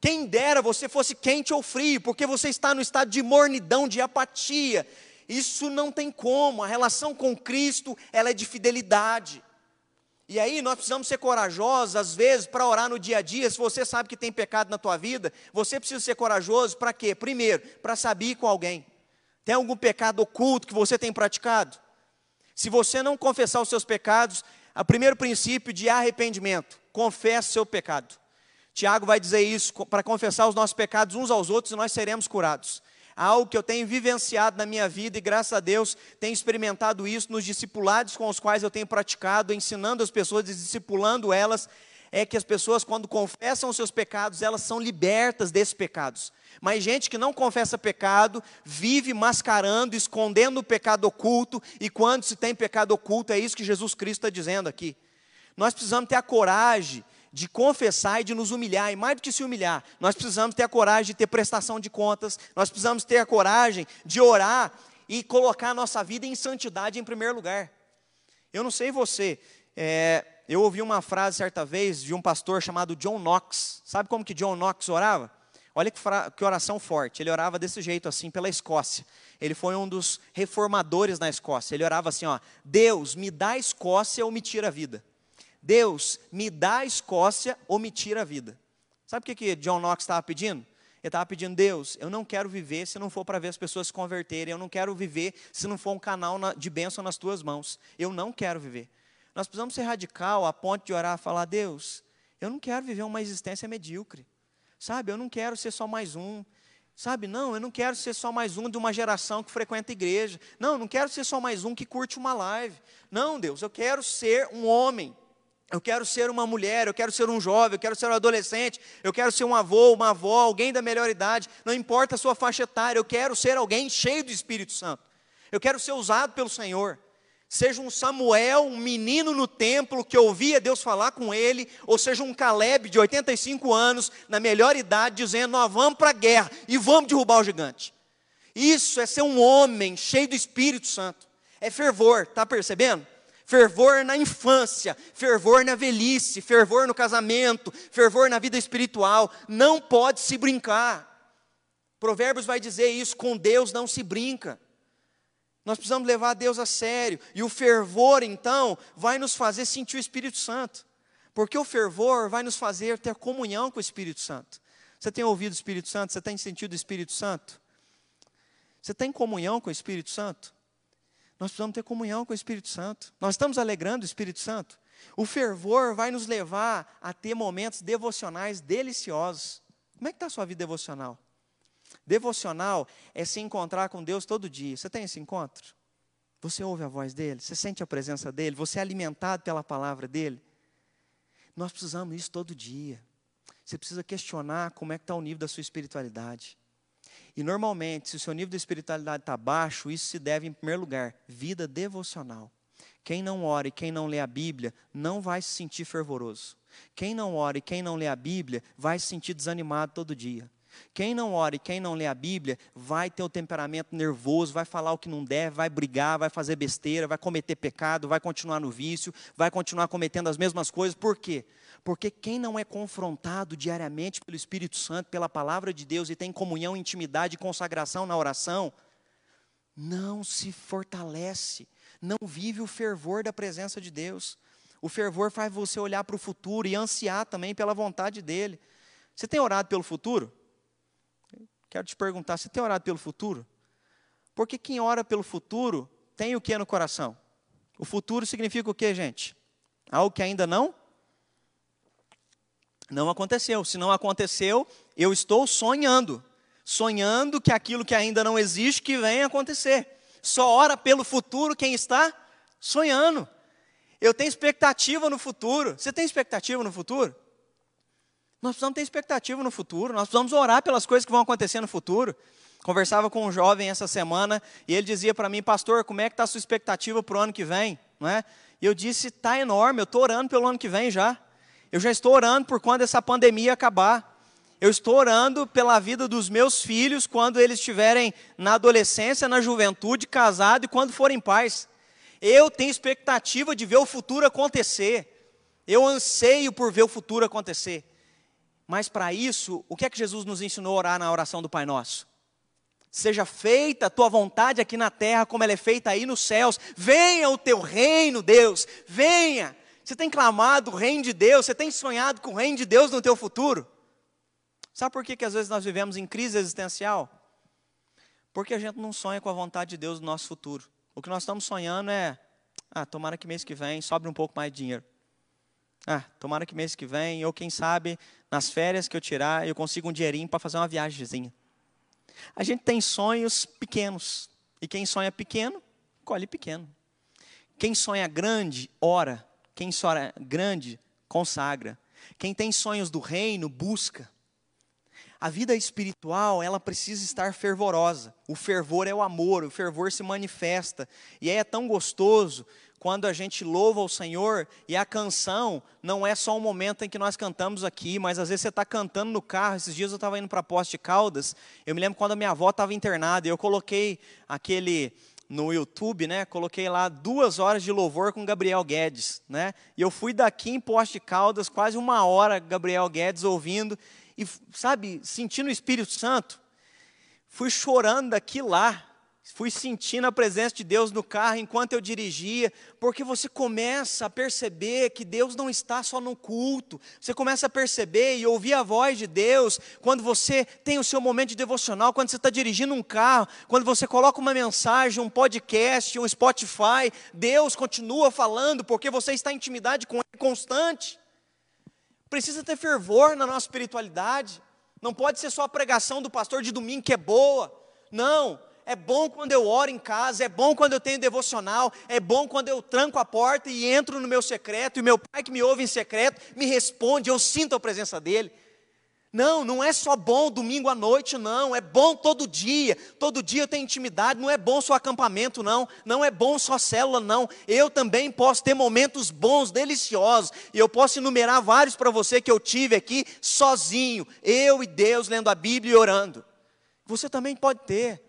quem dera você fosse quente ou frio, porque você está no estado de mornidão, de apatia. Isso não tem como. A relação com Cristo, ela é de fidelidade. E aí nós precisamos ser corajosos, às vezes, para orar no dia a dia. Se você sabe que tem pecado na tua vida, você precisa ser corajoso para quê? Primeiro, para saber com alguém. Tem algum pecado oculto que você tem praticado? Se você não confessar os seus pecados, o primeiro princípio de arrependimento, confesse seu pecado. Tiago vai dizer isso, para confessar os nossos pecados uns aos outros e nós seremos curados algo que eu tenho vivenciado na minha vida e graças a Deus tenho experimentado isso nos discipulados com os quais eu tenho praticado, ensinando as pessoas e discipulando elas, é que as pessoas quando confessam os seus pecados, elas são libertas desses pecados. Mas gente que não confessa pecado, vive mascarando, escondendo o pecado oculto, e quando se tem pecado oculto, é isso que Jesus Cristo está dizendo aqui. Nós precisamos ter a coragem de confessar e de nos humilhar, e mais do que se humilhar, nós precisamos ter a coragem de ter prestação de contas, nós precisamos ter a coragem de orar e colocar a nossa vida em santidade em primeiro lugar. Eu não sei você, é, eu ouvi uma frase certa vez de um pastor chamado John Knox. Sabe como que John Knox orava? Olha que, que oração forte. Ele orava desse jeito, assim, pela Escócia. Ele foi um dos reformadores na Escócia. Ele orava assim: ó, Deus, me dá a Escócia ou me tira a vida. Deus, me dá a Escócia ou me tira a vida. Sabe o que, que John Knox estava pedindo? Ele estava pedindo, Deus, eu não quero viver se não for para ver as pessoas se converterem, eu não quero viver se não for um canal de bênção nas tuas mãos. Eu não quero viver. Nós precisamos ser radical a ponto de orar e falar, Deus, eu não quero viver uma existência medíocre. Sabe, eu não quero ser só mais um. Sabe, não, eu não quero ser só mais um de uma geração que frequenta a igreja. Não, eu não quero ser só mais um que curte uma live. Não, Deus, eu quero ser um homem eu quero ser uma mulher, eu quero ser um jovem, eu quero ser um adolescente, eu quero ser um avô, uma avó, alguém da melhor idade, não importa a sua faixa etária, eu quero ser alguém cheio do Espírito Santo. Eu quero ser usado pelo Senhor. Seja um Samuel, um menino no templo que ouvia Deus falar com ele, ou seja um Caleb de 85 anos, na melhor idade, dizendo: Nós vamos para a guerra e vamos derrubar o gigante. Isso é ser um homem cheio do Espírito Santo. É fervor, está percebendo? Fervor na infância, fervor na velhice, fervor no casamento, fervor na vida espiritual. Não pode se brincar. Provérbios vai dizer isso: com Deus não se brinca. Nós precisamos levar Deus a sério. E o fervor, então, vai nos fazer sentir o Espírito Santo. Porque o fervor vai nos fazer ter comunhão com o Espírito Santo. Você tem ouvido o Espírito Santo? Você tem sentido o Espírito Santo? Você tem comunhão com o Espírito Santo? Nós precisamos ter comunhão com o Espírito Santo. Nós estamos alegrando o Espírito Santo. O fervor vai nos levar a ter momentos devocionais deliciosos. Como é que está a sua vida devocional? Devocional é se encontrar com Deus todo dia. Você tem esse encontro? Você ouve a voz dele? Você sente a presença dele? Você é alimentado pela palavra dele? Nós precisamos disso todo dia. Você precisa questionar como é que está o nível da sua espiritualidade. E normalmente, se o seu nível de espiritualidade está baixo, isso se deve, em primeiro lugar, vida devocional. Quem não ora e quem não lê a Bíblia não vai se sentir fervoroso. Quem não ora e quem não lê a Bíblia vai se sentir desanimado todo dia. Quem não ora e quem não lê a Bíblia vai ter o temperamento nervoso, vai falar o que não deve, vai brigar, vai fazer besteira, vai cometer pecado, vai continuar no vício, vai continuar cometendo as mesmas coisas. Por quê? Porque quem não é confrontado diariamente pelo Espírito Santo, pela palavra de Deus e tem comunhão, intimidade e consagração na oração, não se fortalece, não vive o fervor da presença de Deus. O fervor faz você olhar para o futuro e ansiar também pela vontade dele. Você tem orado pelo futuro? Quero te perguntar, você tem orado pelo futuro? Porque quem ora pelo futuro tem o que no coração? O futuro significa o que, gente? Algo que ainda não não aconteceu. Se não aconteceu, eu estou sonhando sonhando que aquilo que ainda não existe que venha acontecer. Só ora pelo futuro quem está sonhando. Eu tenho expectativa no futuro. Você tem expectativa no futuro? Nós precisamos ter expectativa no futuro, nós precisamos orar pelas coisas que vão acontecer no futuro. Conversava com um jovem essa semana e ele dizia para mim, pastor, como é que está a sua expectativa para o ano que vem? Não é? E eu disse, está enorme, eu estou orando pelo ano que vem já. Eu já estou orando por quando essa pandemia acabar. Eu estou orando pela vida dos meus filhos quando eles estiverem na adolescência, na juventude, casados e quando forem pais. Eu tenho expectativa de ver o futuro acontecer. Eu anseio por ver o futuro acontecer. Mas para isso, o que é que Jesus nos ensinou a orar na oração do Pai Nosso? Seja feita a tua vontade aqui na terra, como ela é feita aí nos céus. Venha o teu reino, Deus. Venha. Você tem clamado o reino de Deus, você tem sonhado com o reino de Deus no teu futuro? Sabe por que, que às vezes nós vivemos em crise existencial? Porque a gente não sonha com a vontade de Deus no nosso futuro. O que nós estamos sonhando é, ah, tomara que mês que vem sobre um pouco mais de dinheiro. Ah, tomara que mês que vem, ou quem sabe, nas férias que eu tirar, eu consigo um dinheirinho para fazer uma viagemzinha. A gente tem sonhos pequenos. E quem sonha pequeno, colhe pequeno. Quem sonha grande, ora. Quem sonha grande, consagra. Quem tem sonhos do reino, busca. A vida espiritual, ela precisa estar fervorosa. O fervor é o amor, o fervor se manifesta. E é tão gostoso quando a gente louva o Senhor e a canção não é só um momento em que nós cantamos aqui, mas às vezes você está cantando no carro. Esses dias eu estava indo para a Poste de Caldas, eu me lembro quando a minha avó estava internada e eu coloquei aquele no YouTube, né? Coloquei lá duas horas de louvor com Gabriel Guedes, né? E eu fui daqui em Poste de Caldas, quase uma hora Gabriel Guedes ouvindo e, sabe, sentindo o Espírito Santo, fui chorando daqui lá, fui sentindo a presença de Deus no carro enquanto eu dirigia, porque você começa a perceber que Deus não está só no culto, você começa a perceber e ouvir a voz de Deus quando você tem o seu momento de devocional, quando você está dirigindo um carro, quando você coloca uma mensagem, um podcast, um Spotify, Deus continua falando porque você está em intimidade com Ele constante. Precisa ter fervor na nossa espiritualidade. Não pode ser só a pregação do pastor de domingo que é boa. Não, é bom quando eu oro em casa, é bom quando eu tenho devocional, é bom quando eu tranco a porta e entro no meu secreto, e meu pai que me ouve em secreto me responde, eu sinto a presença dele. Não, não é só bom domingo à noite, não. É bom todo dia. Todo dia eu tenho intimidade. Não é bom só acampamento, não. Não é bom só célula, não. Eu também posso ter momentos bons, deliciosos. E eu posso enumerar vários para você que eu tive aqui sozinho. Eu e Deus lendo a Bíblia e orando. Você também pode ter.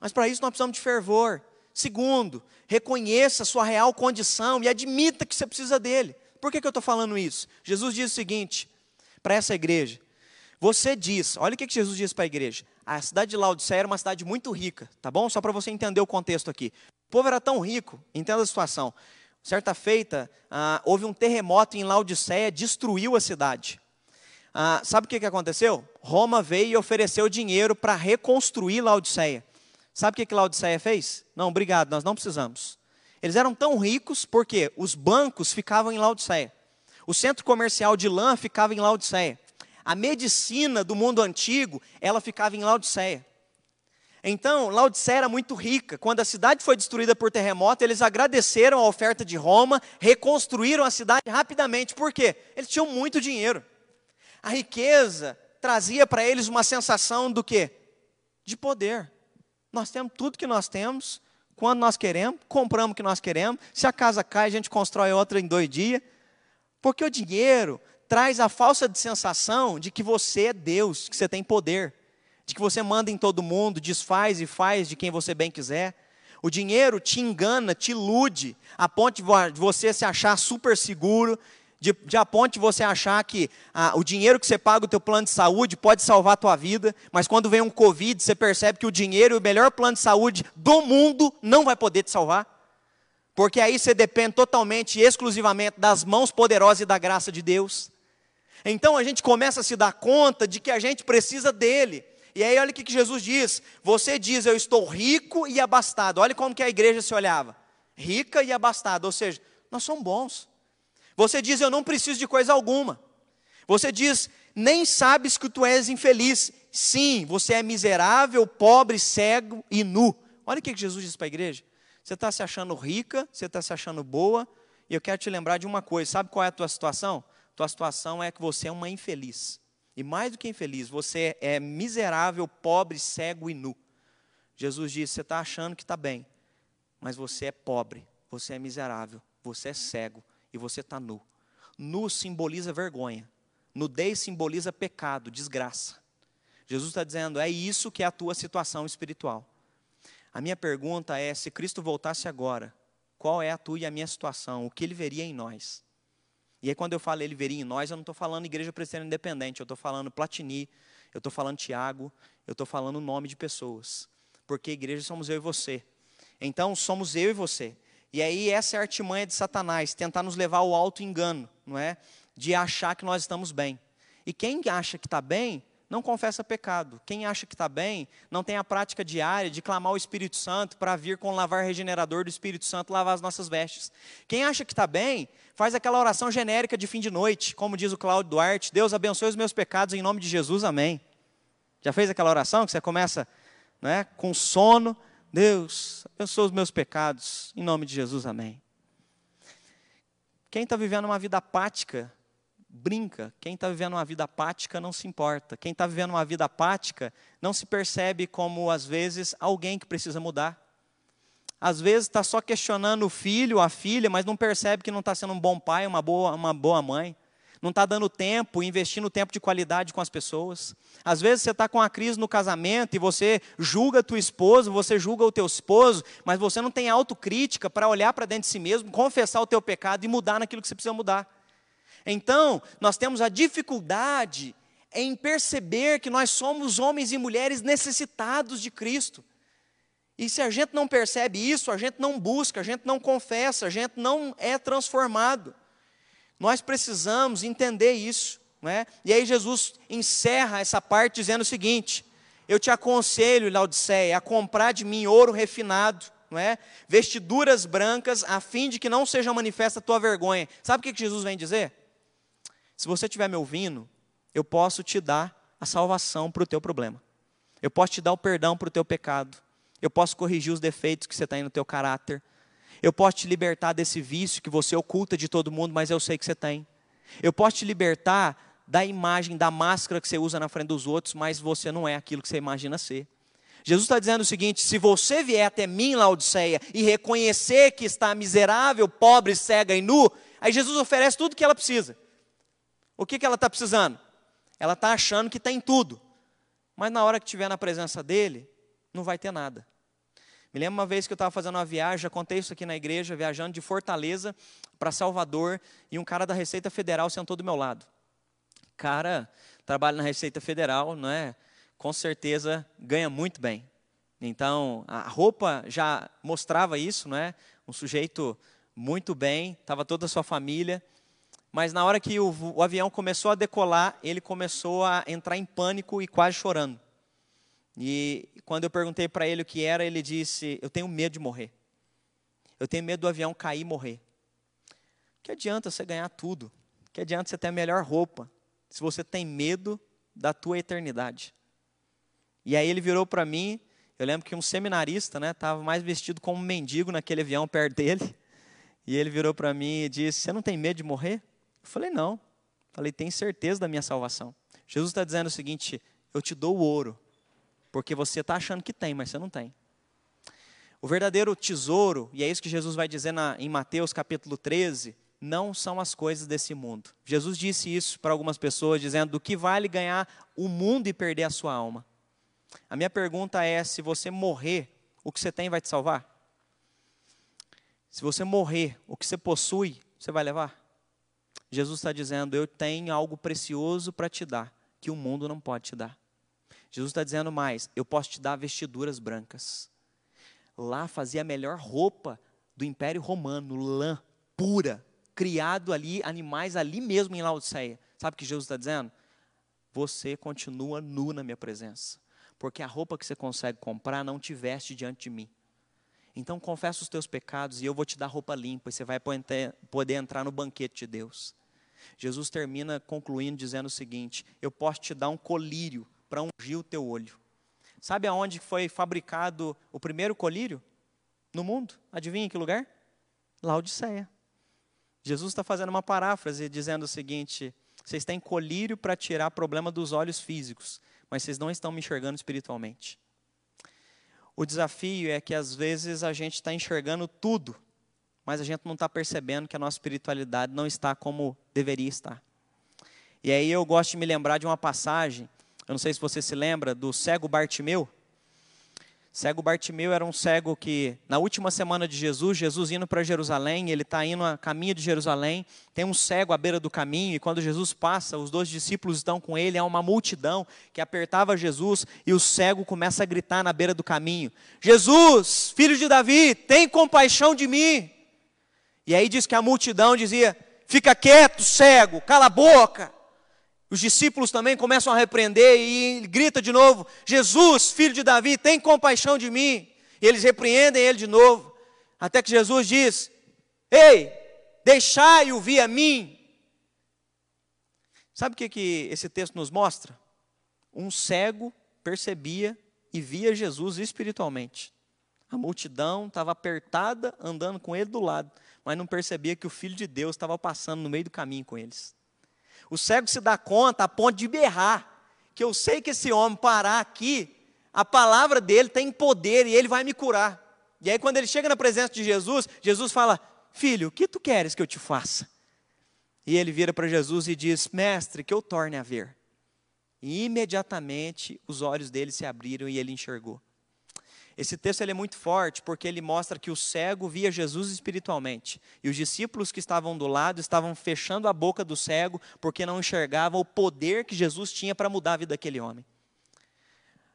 Mas para isso nós precisamos de fervor. Segundo, reconheça a sua real condição e admita que você precisa dele. Por que, que eu estou falando isso? Jesus diz o seguinte para essa igreja: você diz, olha o que Jesus diz para a igreja. A cidade de Laodiceia era uma cidade muito rica, tá bom? Só para você entender o contexto aqui. O povo era tão rico, entenda a situação. Certa feita, ah, houve um terremoto em Laodiceia, destruiu a cidade. Ah, sabe o que, que aconteceu? Roma veio e ofereceu dinheiro para reconstruir Laodiceia. Sabe o que, Laodiceia fez? Não, obrigado, nós não precisamos. Eles eram tão ricos porque os bancos ficavam em Laodiceia. O centro comercial de lã ficava em Laodiceia. A medicina do mundo antigo, ela ficava em Laodiceia. Então, Laodiceia era muito rica. Quando a cidade foi destruída por terremoto, eles agradeceram a oferta de Roma, reconstruíram a cidade rapidamente. Por quê? Eles tinham muito dinheiro. A riqueza trazia para eles uma sensação do quê? De poder. Nós temos tudo que nós temos, quando nós queremos, compramos o que nós queremos. Se a casa cai, a gente constrói outra em dois dias. Porque o dinheiro traz a falsa sensação de que você é Deus, que você tem poder, de que você manda em todo mundo, desfaz e faz de quem você bem quiser. O dinheiro te engana, te ilude, a ponto de você se achar super seguro, de, de de você achar que ah, o dinheiro que você paga o teu plano de saúde pode salvar a tua vida, mas quando vem um Covid, você percebe que o dinheiro e o melhor plano de saúde do mundo não vai poder te salvar. Porque aí você depende totalmente e exclusivamente das mãos poderosas e da graça de Deus. Então a gente começa a se dar conta de que a gente precisa dele. E aí olha o que Jesus diz: Você diz, eu estou rico e abastado. Olha como que a igreja se olhava: rica e abastada, ou seja, nós somos bons. Você diz, eu não preciso de coisa alguma. Você diz, nem sabes que tu és infeliz. Sim, você é miserável, pobre, cego e nu. Olha o que Jesus diz para a igreja. Você está se achando rica, você está se achando boa, e eu quero te lembrar de uma coisa: sabe qual é a tua situação? tua situação é que você é uma infeliz. E mais do que infeliz, você é miserável, pobre, cego e nu. Jesus disse: você está achando que está bem, mas você é pobre, você é miserável, você é cego e você está nu. Nu simboliza vergonha, nudez simboliza pecado, desgraça. Jesus está dizendo: é isso que é a tua situação espiritual. A minha pergunta é: se Cristo voltasse agora, qual é a tua e a minha situação? O que ele veria em nós? E aí, quando eu falo ele veria em nós, eu não estou falando igreja presbiteriana independente, eu estou falando Platini, eu estou falando Tiago, eu estou falando o nome de pessoas. Porque igreja somos eu e você. Então, somos eu e você. E aí, essa é a artimanha de Satanás, tentar nos levar ao alto engano, não é? De achar que nós estamos bem. E quem acha que está bem, não confessa pecado. Quem acha que está bem, não tem a prática diária de clamar o Espírito Santo para vir com o lavar regenerador do Espírito Santo lavar as nossas vestes. Quem acha que está bem, faz aquela oração genérica de fim de noite, como diz o Cláudio Duarte: Deus abençoe os meus pecados em nome de Jesus, amém. Já fez aquela oração que você começa né, com sono? Deus, abençoe os meus pecados em nome de Jesus, amém. Quem está vivendo uma vida apática, brinca. Quem está vivendo uma vida apática não se importa. Quem está vivendo uma vida apática não se percebe como, às vezes, alguém que precisa mudar. Às vezes está só questionando o filho, a filha, mas não percebe que não está sendo um bom pai, uma boa, uma boa mãe. Não está dando tempo, investindo tempo de qualidade com as pessoas. Às vezes você está com uma crise no casamento e você julga tua esposa, você julga o teu esposo, mas você não tem autocrítica para olhar para dentro de si mesmo, confessar o teu pecado e mudar naquilo que você precisa mudar. Então, nós temos a dificuldade em perceber que nós somos homens e mulheres necessitados de Cristo. E se a gente não percebe isso, a gente não busca, a gente não confessa, a gente não é transformado. Nós precisamos entender isso. Não é? E aí Jesus encerra essa parte dizendo o seguinte: Eu te aconselho, Laodiceia, a comprar de mim ouro refinado, não é? vestiduras brancas, a fim de que não seja manifesta a tua vergonha. Sabe o que Jesus vem dizer? Se você estiver me ouvindo, eu posso te dar a salvação para o teu problema. Eu posso te dar o perdão para o teu pecado. Eu posso corrigir os defeitos que você tem no teu caráter. Eu posso te libertar desse vício que você oculta de todo mundo, mas eu sei que você tem. Eu posso te libertar da imagem, da máscara que você usa na frente dos outros, mas você não é aquilo que você imagina ser. Jesus está dizendo o seguinte: se você vier até mim, Laodiceia, e reconhecer que está miserável, pobre, cega e nu, aí Jesus oferece tudo o que ela precisa. O que, que ela está precisando? Ela está achando que tem tudo. Mas na hora que estiver na presença dele, não vai ter nada. Me lembro uma vez que eu estava fazendo uma viagem, já contei isso aqui na igreja, viajando de Fortaleza para Salvador, e um cara da Receita Federal sentou do meu lado. Cara, trabalha na Receita Federal, não é? Com certeza ganha muito bem. Então, a roupa já mostrava isso, não é? Um sujeito muito bem, estava toda a sua família. Mas na hora que o, o, avião começou a decolar, ele começou a entrar em pânico e quase chorando. E quando eu perguntei para ele o que era, ele disse: Eu tenho medo de morrer. Eu tenho medo do avião cair e morrer. Que adianta você ganhar tudo? Que adianta você ter a melhor roupa? Se você tem medo da tua eternidade. E aí ele virou para mim. Eu lembro que um seminarista, né, estava mais vestido como um mendigo naquele avião perto dele. E ele virou para mim e disse: Você não tem medo de morrer? Eu falei, não. Falei, tem certeza da minha salvação. Jesus está dizendo o seguinte: eu te dou o ouro, porque você está achando que tem, mas você não tem. O verdadeiro tesouro, e é isso que Jesus vai dizer na, em Mateus capítulo 13, não são as coisas desse mundo. Jesus disse isso para algumas pessoas, dizendo: do que vale ganhar o mundo e perder a sua alma? A minha pergunta é: se você morrer, o que você tem vai te salvar? Se você morrer, o que você possui, você vai levar? Jesus está dizendo: Eu tenho algo precioso para te dar, que o mundo não pode te dar. Jesus está dizendo mais: Eu posso te dar vestiduras brancas. Lá fazia a melhor roupa do Império Romano, lã pura, criado ali, animais ali mesmo em Laodiceia. Sabe o que Jesus está dizendo? Você continua nu na minha presença, porque a roupa que você consegue comprar não te veste diante de mim. Então confessa os teus pecados e eu vou te dar roupa limpa e você vai poder entrar no banquete de Deus. Jesus termina concluindo dizendo o seguinte: Eu posso te dar um colírio para ungir o teu olho. Sabe aonde foi fabricado o primeiro colírio? No mundo. Adivinha em que lugar? Laodiceia. Jesus está fazendo uma paráfrase dizendo o seguinte: vocês têm colírio para tirar problema dos olhos físicos, mas vocês não estão me enxergando espiritualmente. O desafio é que às vezes a gente está enxergando tudo, mas a gente não está percebendo que a nossa espiritualidade não está como deveria estar. E aí eu gosto de me lembrar de uma passagem, eu não sei se você se lembra, do cego Bartimeu. Cego Bartimeu era um cego que, na última semana de Jesus, Jesus indo para Jerusalém, ele está indo a caminho de Jerusalém, tem um cego à beira do caminho, e quando Jesus passa, os dois discípulos estão com ele, há uma multidão que apertava Jesus, e o cego começa a gritar na beira do caminho: Jesus, filho de Davi, tem compaixão de mim. E aí diz que a multidão dizia: Fica quieto, cego, cala a boca. Os discípulos também começam a repreender e grita de novo: Jesus, filho de Davi, tem compaixão de mim. E eles repreendem ele de novo, até que Jesus diz: Ei, deixai-o vir a mim. Sabe o que, que esse texto nos mostra? Um cego percebia e via Jesus espiritualmente. A multidão estava apertada, andando com ele do lado, mas não percebia que o Filho de Deus estava passando no meio do caminho com eles. O cego se dá conta a ponto de berrar, que eu sei que esse homem parar aqui, a palavra dele tem poder e ele vai me curar. E aí, quando ele chega na presença de Jesus, Jesus fala: Filho, o que tu queres que eu te faça? E ele vira para Jesus e diz: Mestre, que eu torne a ver. E imediatamente os olhos dele se abriram e ele enxergou. Esse texto ele é muito forte porque ele mostra que o cego via Jesus espiritualmente. E os discípulos que estavam do lado estavam fechando a boca do cego porque não enxergavam o poder que Jesus tinha para mudar a vida daquele homem.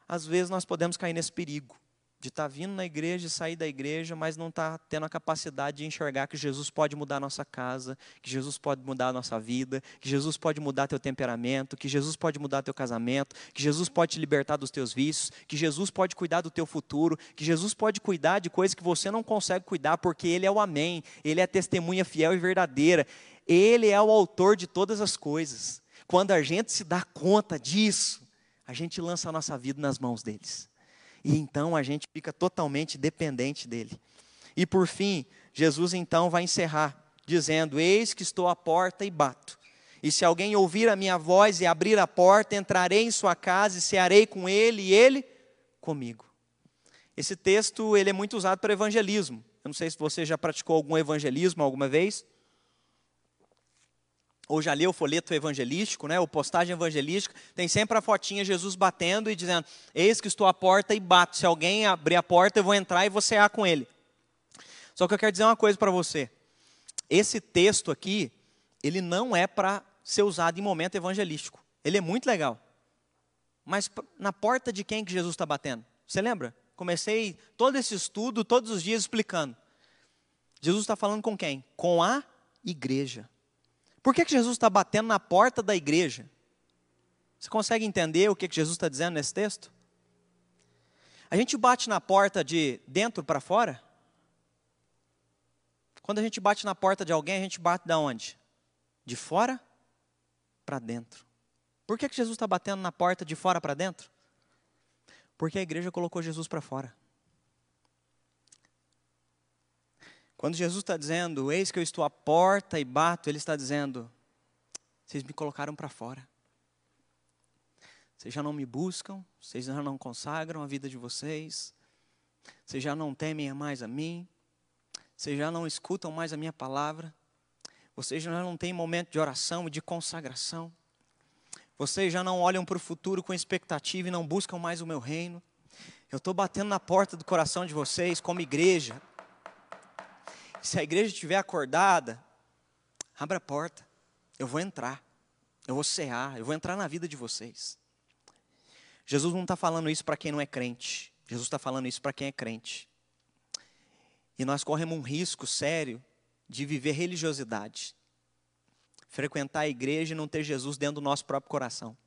Às vezes nós podemos cair nesse perigo de estar tá vindo na igreja e sair da igreja, mas não estar tá tendo a capacidade de enxergar que Jesus pode mudar a nossa casa, que Jesus pode mudar a nossa vida, que Jesus pode mudar teu temperamento, que Jesus pode mudar teu casamento, que Jesus pode te libertar dos teus vícios, que Jesus pode cuidar do teu futuro, que Jesus pode cuidar de coisas que você não consegue cuidar, porque Ele é o Amém, Ele é a testemunha fiel e verdadeira, Ele é o autor de todas as coisas. Quando a gente se dá conta disso, a gente lança a nossa vida nas mãos deles e então a gente fica totalmente dependente dele. E por fim, Jesus então vai encerrar, dizendo: Eis que estou à porta e bato. E se alguém ouvir a minha voz e abrir a porta, entrarei em sua casa e cearei com ele e ele comigo. Esse texto ele é muito usado para evangelismo. Eu não sei se você já praticou algum evangelismo alguma vez ou já leu o folheto evangelístico, né, o postagem evangelística, tem sempre a fotinha Jesus batendo e dizendo: Eis que estou à porta e bato. Se alguém abrir a porta, eu vou entrar e vou cear com ele. Só que eu quero dizer uma coisa para você. Esse texto aqui, ele não é para ser usado em momento evangelístico. Ele é muito legal. Mas na porta de quem que Jesus está batendo? Você lembra? Comecei todo esse estudo, todos os dias explicando. Jesus está falando com quem? Com a igreja. Por que, que Jesus está batendo na porta da igreja? Você consegue entender o que, que Jesus está dizendo nesse texto? A gente bate na porta de dentro para fora? Quando a gente bate na porta de alguém, a gente bate da onde? De fora para dentro. Por que, que Jesus está batendo na porta de fora para dentro? Porque a igreja colocou Jesus para fora. Quando Jesus está dizendo, eis que eu estou à porta e bato, ele está dizendo, vocês me colocaram para fora. Vocês já não me buscam, vocês já não consagram a vida de vocês, vocês já não temem mais a mim, vocês já não escutam mais a minha palavra. Vocês já não têm momento de oração e de consagração. Vocês já não olham para o futuro com expectativa e não buscam mais o meu reino. Eu estou batendo na porta do coração de vocês como igreja. Se a igreja estiver acordada, abra a porta. Eu vou entrar. Eu vou cear. Eu vou entrar na vida de vocês. Jesus não está falando isso para quem não é crente. Jesus está falando isso para quem é crente. E nós corremos um risco sério de viver religiosidade. Frequentar a igreja e não ter Jesus dentro do nosso próprio coração.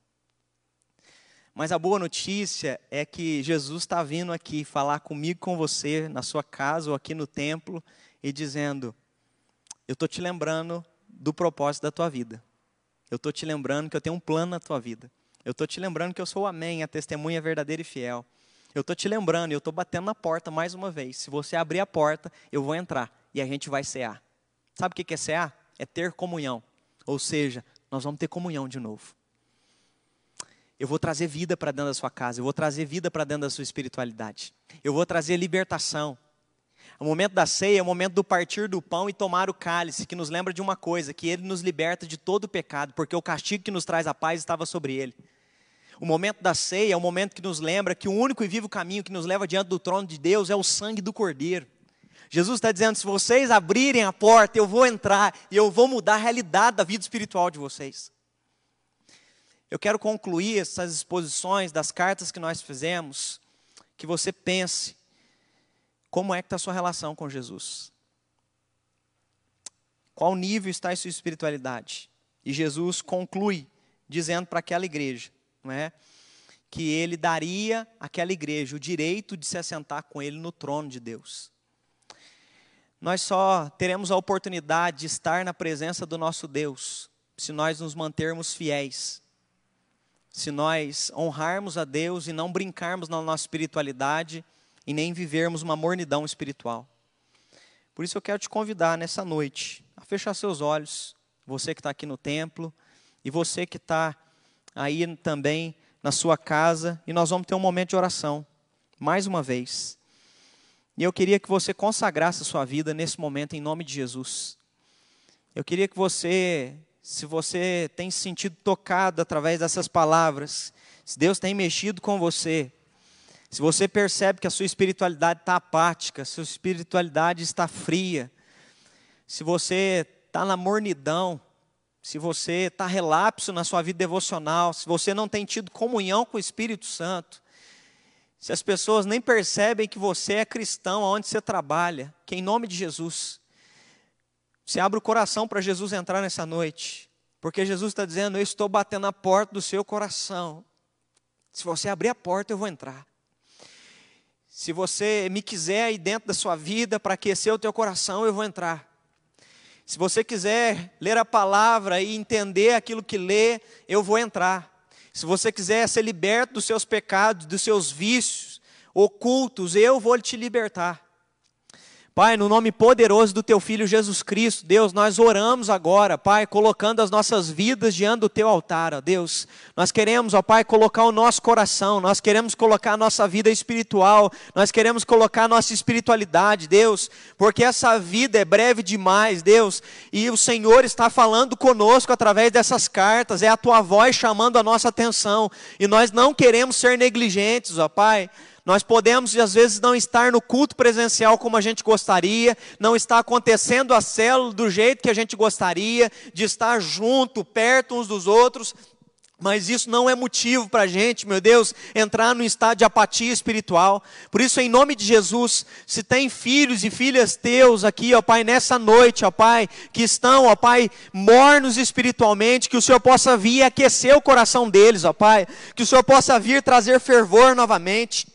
Mas a boa notícia é que Jesus está vindo aqui falar comigo, com você, na sua casa ou aqui no templo, e dizendo: Eu estou te lembrando do propósito da tua vida. Eu estou te lembrando que eu tenho um plano na tua vida. Eu estou te lembrando que eu sou o Amém, a testemunha verdadeira e fiel. Eu estou te lembrando, eu estou batendo na porta mais uma vez. Se você abrir a porta, eu vou entrar e a gente vai cear. Sabe o que é cear? É ter comunhão. Ou seja, nós vamos ter comunhão de novo. Eu vou trazer vida para dentro da sua casa, eu vou trazer vida para dentro da sua espiritualidade. Eu vou trazer libertação. O momento da ceia é o momento do partir do pão e tomar o cálice, que nos lembra de uma coisa, que ele nos liberta de todo o pecado, porque o castigo que nos traz a paz estava sobre ele. O momento da ceia é o momento que nos lembra que o único e vivo caminho que nos leva diante do trono de Deus é o sangue do Cordeiro. Jesus está dizendo: se vocês abrirem a porta, eu vou entrar e eu vou mudar a realidade da vida espiritual de vocês. Eu quero concluir essas exposições das cartas que nós fizemos, que você pense como é que está a sua relação com Jesus. Qual nível está a sua espiritualidade? E Jesus conclui dizendo para aquela igreja: não é? que ele daria àquela igreja o direito de se assentar com ele no trono de Deus. Nós só teremos a oportunidade de estar na presença do nosso Deus se nós nos mantermos fiéis, se nós honrarmos a Deus e não brincarmos na nossa espiritualidade e nem vivermos uma mornidão espiritual. Por isso eu quero te convidar nessa noite a fechar seus olhos, você que está aqui no templo e você que está aí também na sua casa e nós vamos ter um momento de oração, mais uma vez. E eu queria que você consagrasse a sua vida nesse momento em nome de Jesus. Eu queria que você, se você tem se sentido tocado através dessas palavras, se Deus tem mexido com você, se você percebe que a sua espiritualidade está apática, sua espiritualidade está fria, se você está na mornidão, se você está relapso na sua vida devocional, se você não tem tido comunhão com o Espírito Santo, se as pessoas nem percebem que você é cristão onde você trabalha, que em nome de Jesus, você abre o coração para Jesus entrar nessa noite, porque Jesus está dizendo: Eu estou batendo na porta do seu coração. Se você abrir a porta, eu vou entrar. Se você me quiser aí dentro da sua vida para aquecer o teu coração, eu vou entrar. Se você quiser ler a palavra e entender aquilo que lê, eu vou entrar. Se você quiser ser liberto dos seus pecados, dos seus vícios ocultos, eu vou te libertar. Pai, no nome poderoso do teu filho Jesus Cristo, Deus, nós oramos agora, Pai, colocando as nossas vidas diante do teu altar, ó Deus. Nós queremos, ó Pai, colocar o nosso coração, nós queremos colocar a nossa vida espiritual, nós queremos colocar a nossa espiritualidade, Deus, porque essa vida é breve demais, Deus, e o Senhor está falando conosco através dessas cartas, é a tua voz chamando a nossa atenção, e nós não queremos ser negligentes, ó Pai. Nós podemos, às vezes, não estar no culto presencial como a gente gostaria, não está acontecendo a célula do jeito que a gente gostaria, de estar junto, perto uns dos outros, mas isso não é motivo para a gente, meu Deus, entrar num estado de apatia espiritual. Por isso, em nome de Jesus, se tem filhos e filhas teus aqui, ó Pai, nessa noite, ó Pai, que estão, ó Pai, mornos espiritualmente, que o Senhor possa vir aquecer o coração deles, ó Pai, que o Senhor possa vir trazer fervor novamente.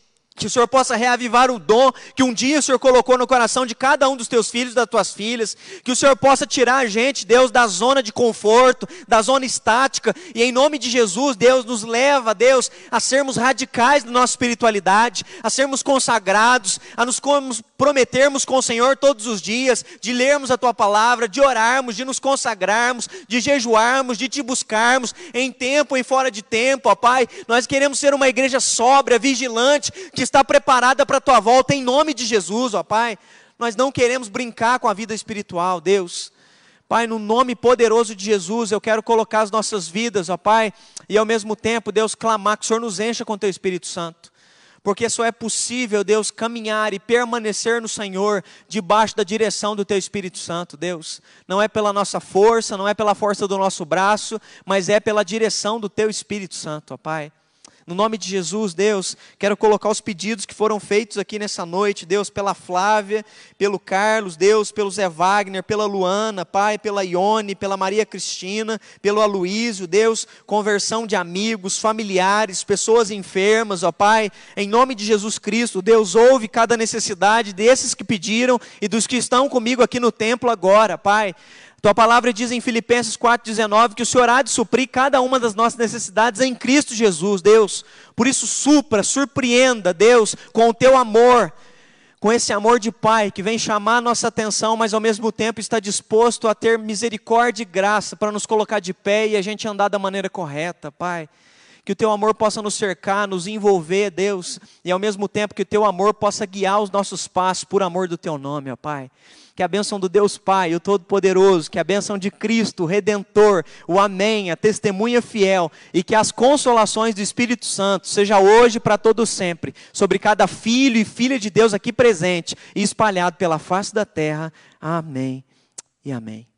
Que o Senhor possa reavivar o dom que um dia o Senhor colocou no coração de cada um dos teus filhos, das tuas filhas. Que o Senhor possa tirar a gente, Deus, da zona de conforto, da zona estática. E em nome de Jesus, Deus, nos leva, Deus, a sermos radicais na nossa espiritualidade, a sermos consagrados, a nos prometermos com o Senhor todos os dias, de lermos a tua palavra, de orarmos, de nos consagrarmos, de jejuarmos, de te buscarmos em tempo e fora de tempo, ó Pai. Nós queremos ser uma igreja sóbria, vigilante, que está preparada para a tua volta, em nome de Jesus, ó Pai. Nós não queremos brincar com a vida espiritual, Deus. Pai, no nome poderoso de Jesus, eu quero colocar as nossas vidas, ó Pai, e ao mesmo tempo, Deus, clamar que o Senhor nos encha com Teu Espírito Santo. Porque só é possível, Deus, caminhar e permanecer no Senhor debaixo da direção do Teu Espírito Santo, Deus. Não é pela nossa força, não é pela força do nosso braço, mas é pela direção do Teu Espírito Santo, ó Pai. No nome de Jesus, Deus, quero colocar os pedidos que foram feitos aqui nessa noite, Deus, pela Flávia, pelo Carlos, Deus, pelo Zé Wagner, pela Luana, Pai, pela Ione, pela Maria Cristina, pelo Aloísio, Deus, conversão de amigos, familiares, pessoas enfermas, ó Pai, em nome de Jesus Cristo, Deus, ouve cada necessidade desses que pediram e dos que estão comigo aqui no templo agora, Pai. Tua palavra diz em Filipenses 4,19 que o Senhor há de suprir cada uma das nossas necessidades em Cristo Jesus, Deus. Por isso, supra, surpreenda, Deus, com o teu amor, com esse amor de Pai que vem chamar a nossa atenção, mas ao mesmo tempo está disposto a ter misericórdia e graça para nos colocar de pé e a gente andar da maneira correta, Pai. Que o teu amor possa nos cercar, nos envolver, Deus, e ao mesmo tempo que o teu amor possa guiar os nossos passos por amor do teu nome, ó Pai que a bênção do Deus Pai, o Todo-Poderoso, que a bênção de Cristo, o Redentor, o Amém, a testemunha fiel, e que as consolações do Espírito Santo seja hoje para todo sempre, sobre cada filho e filha de Deus aqui presente e espalhado pela face da terra. Amém e amém.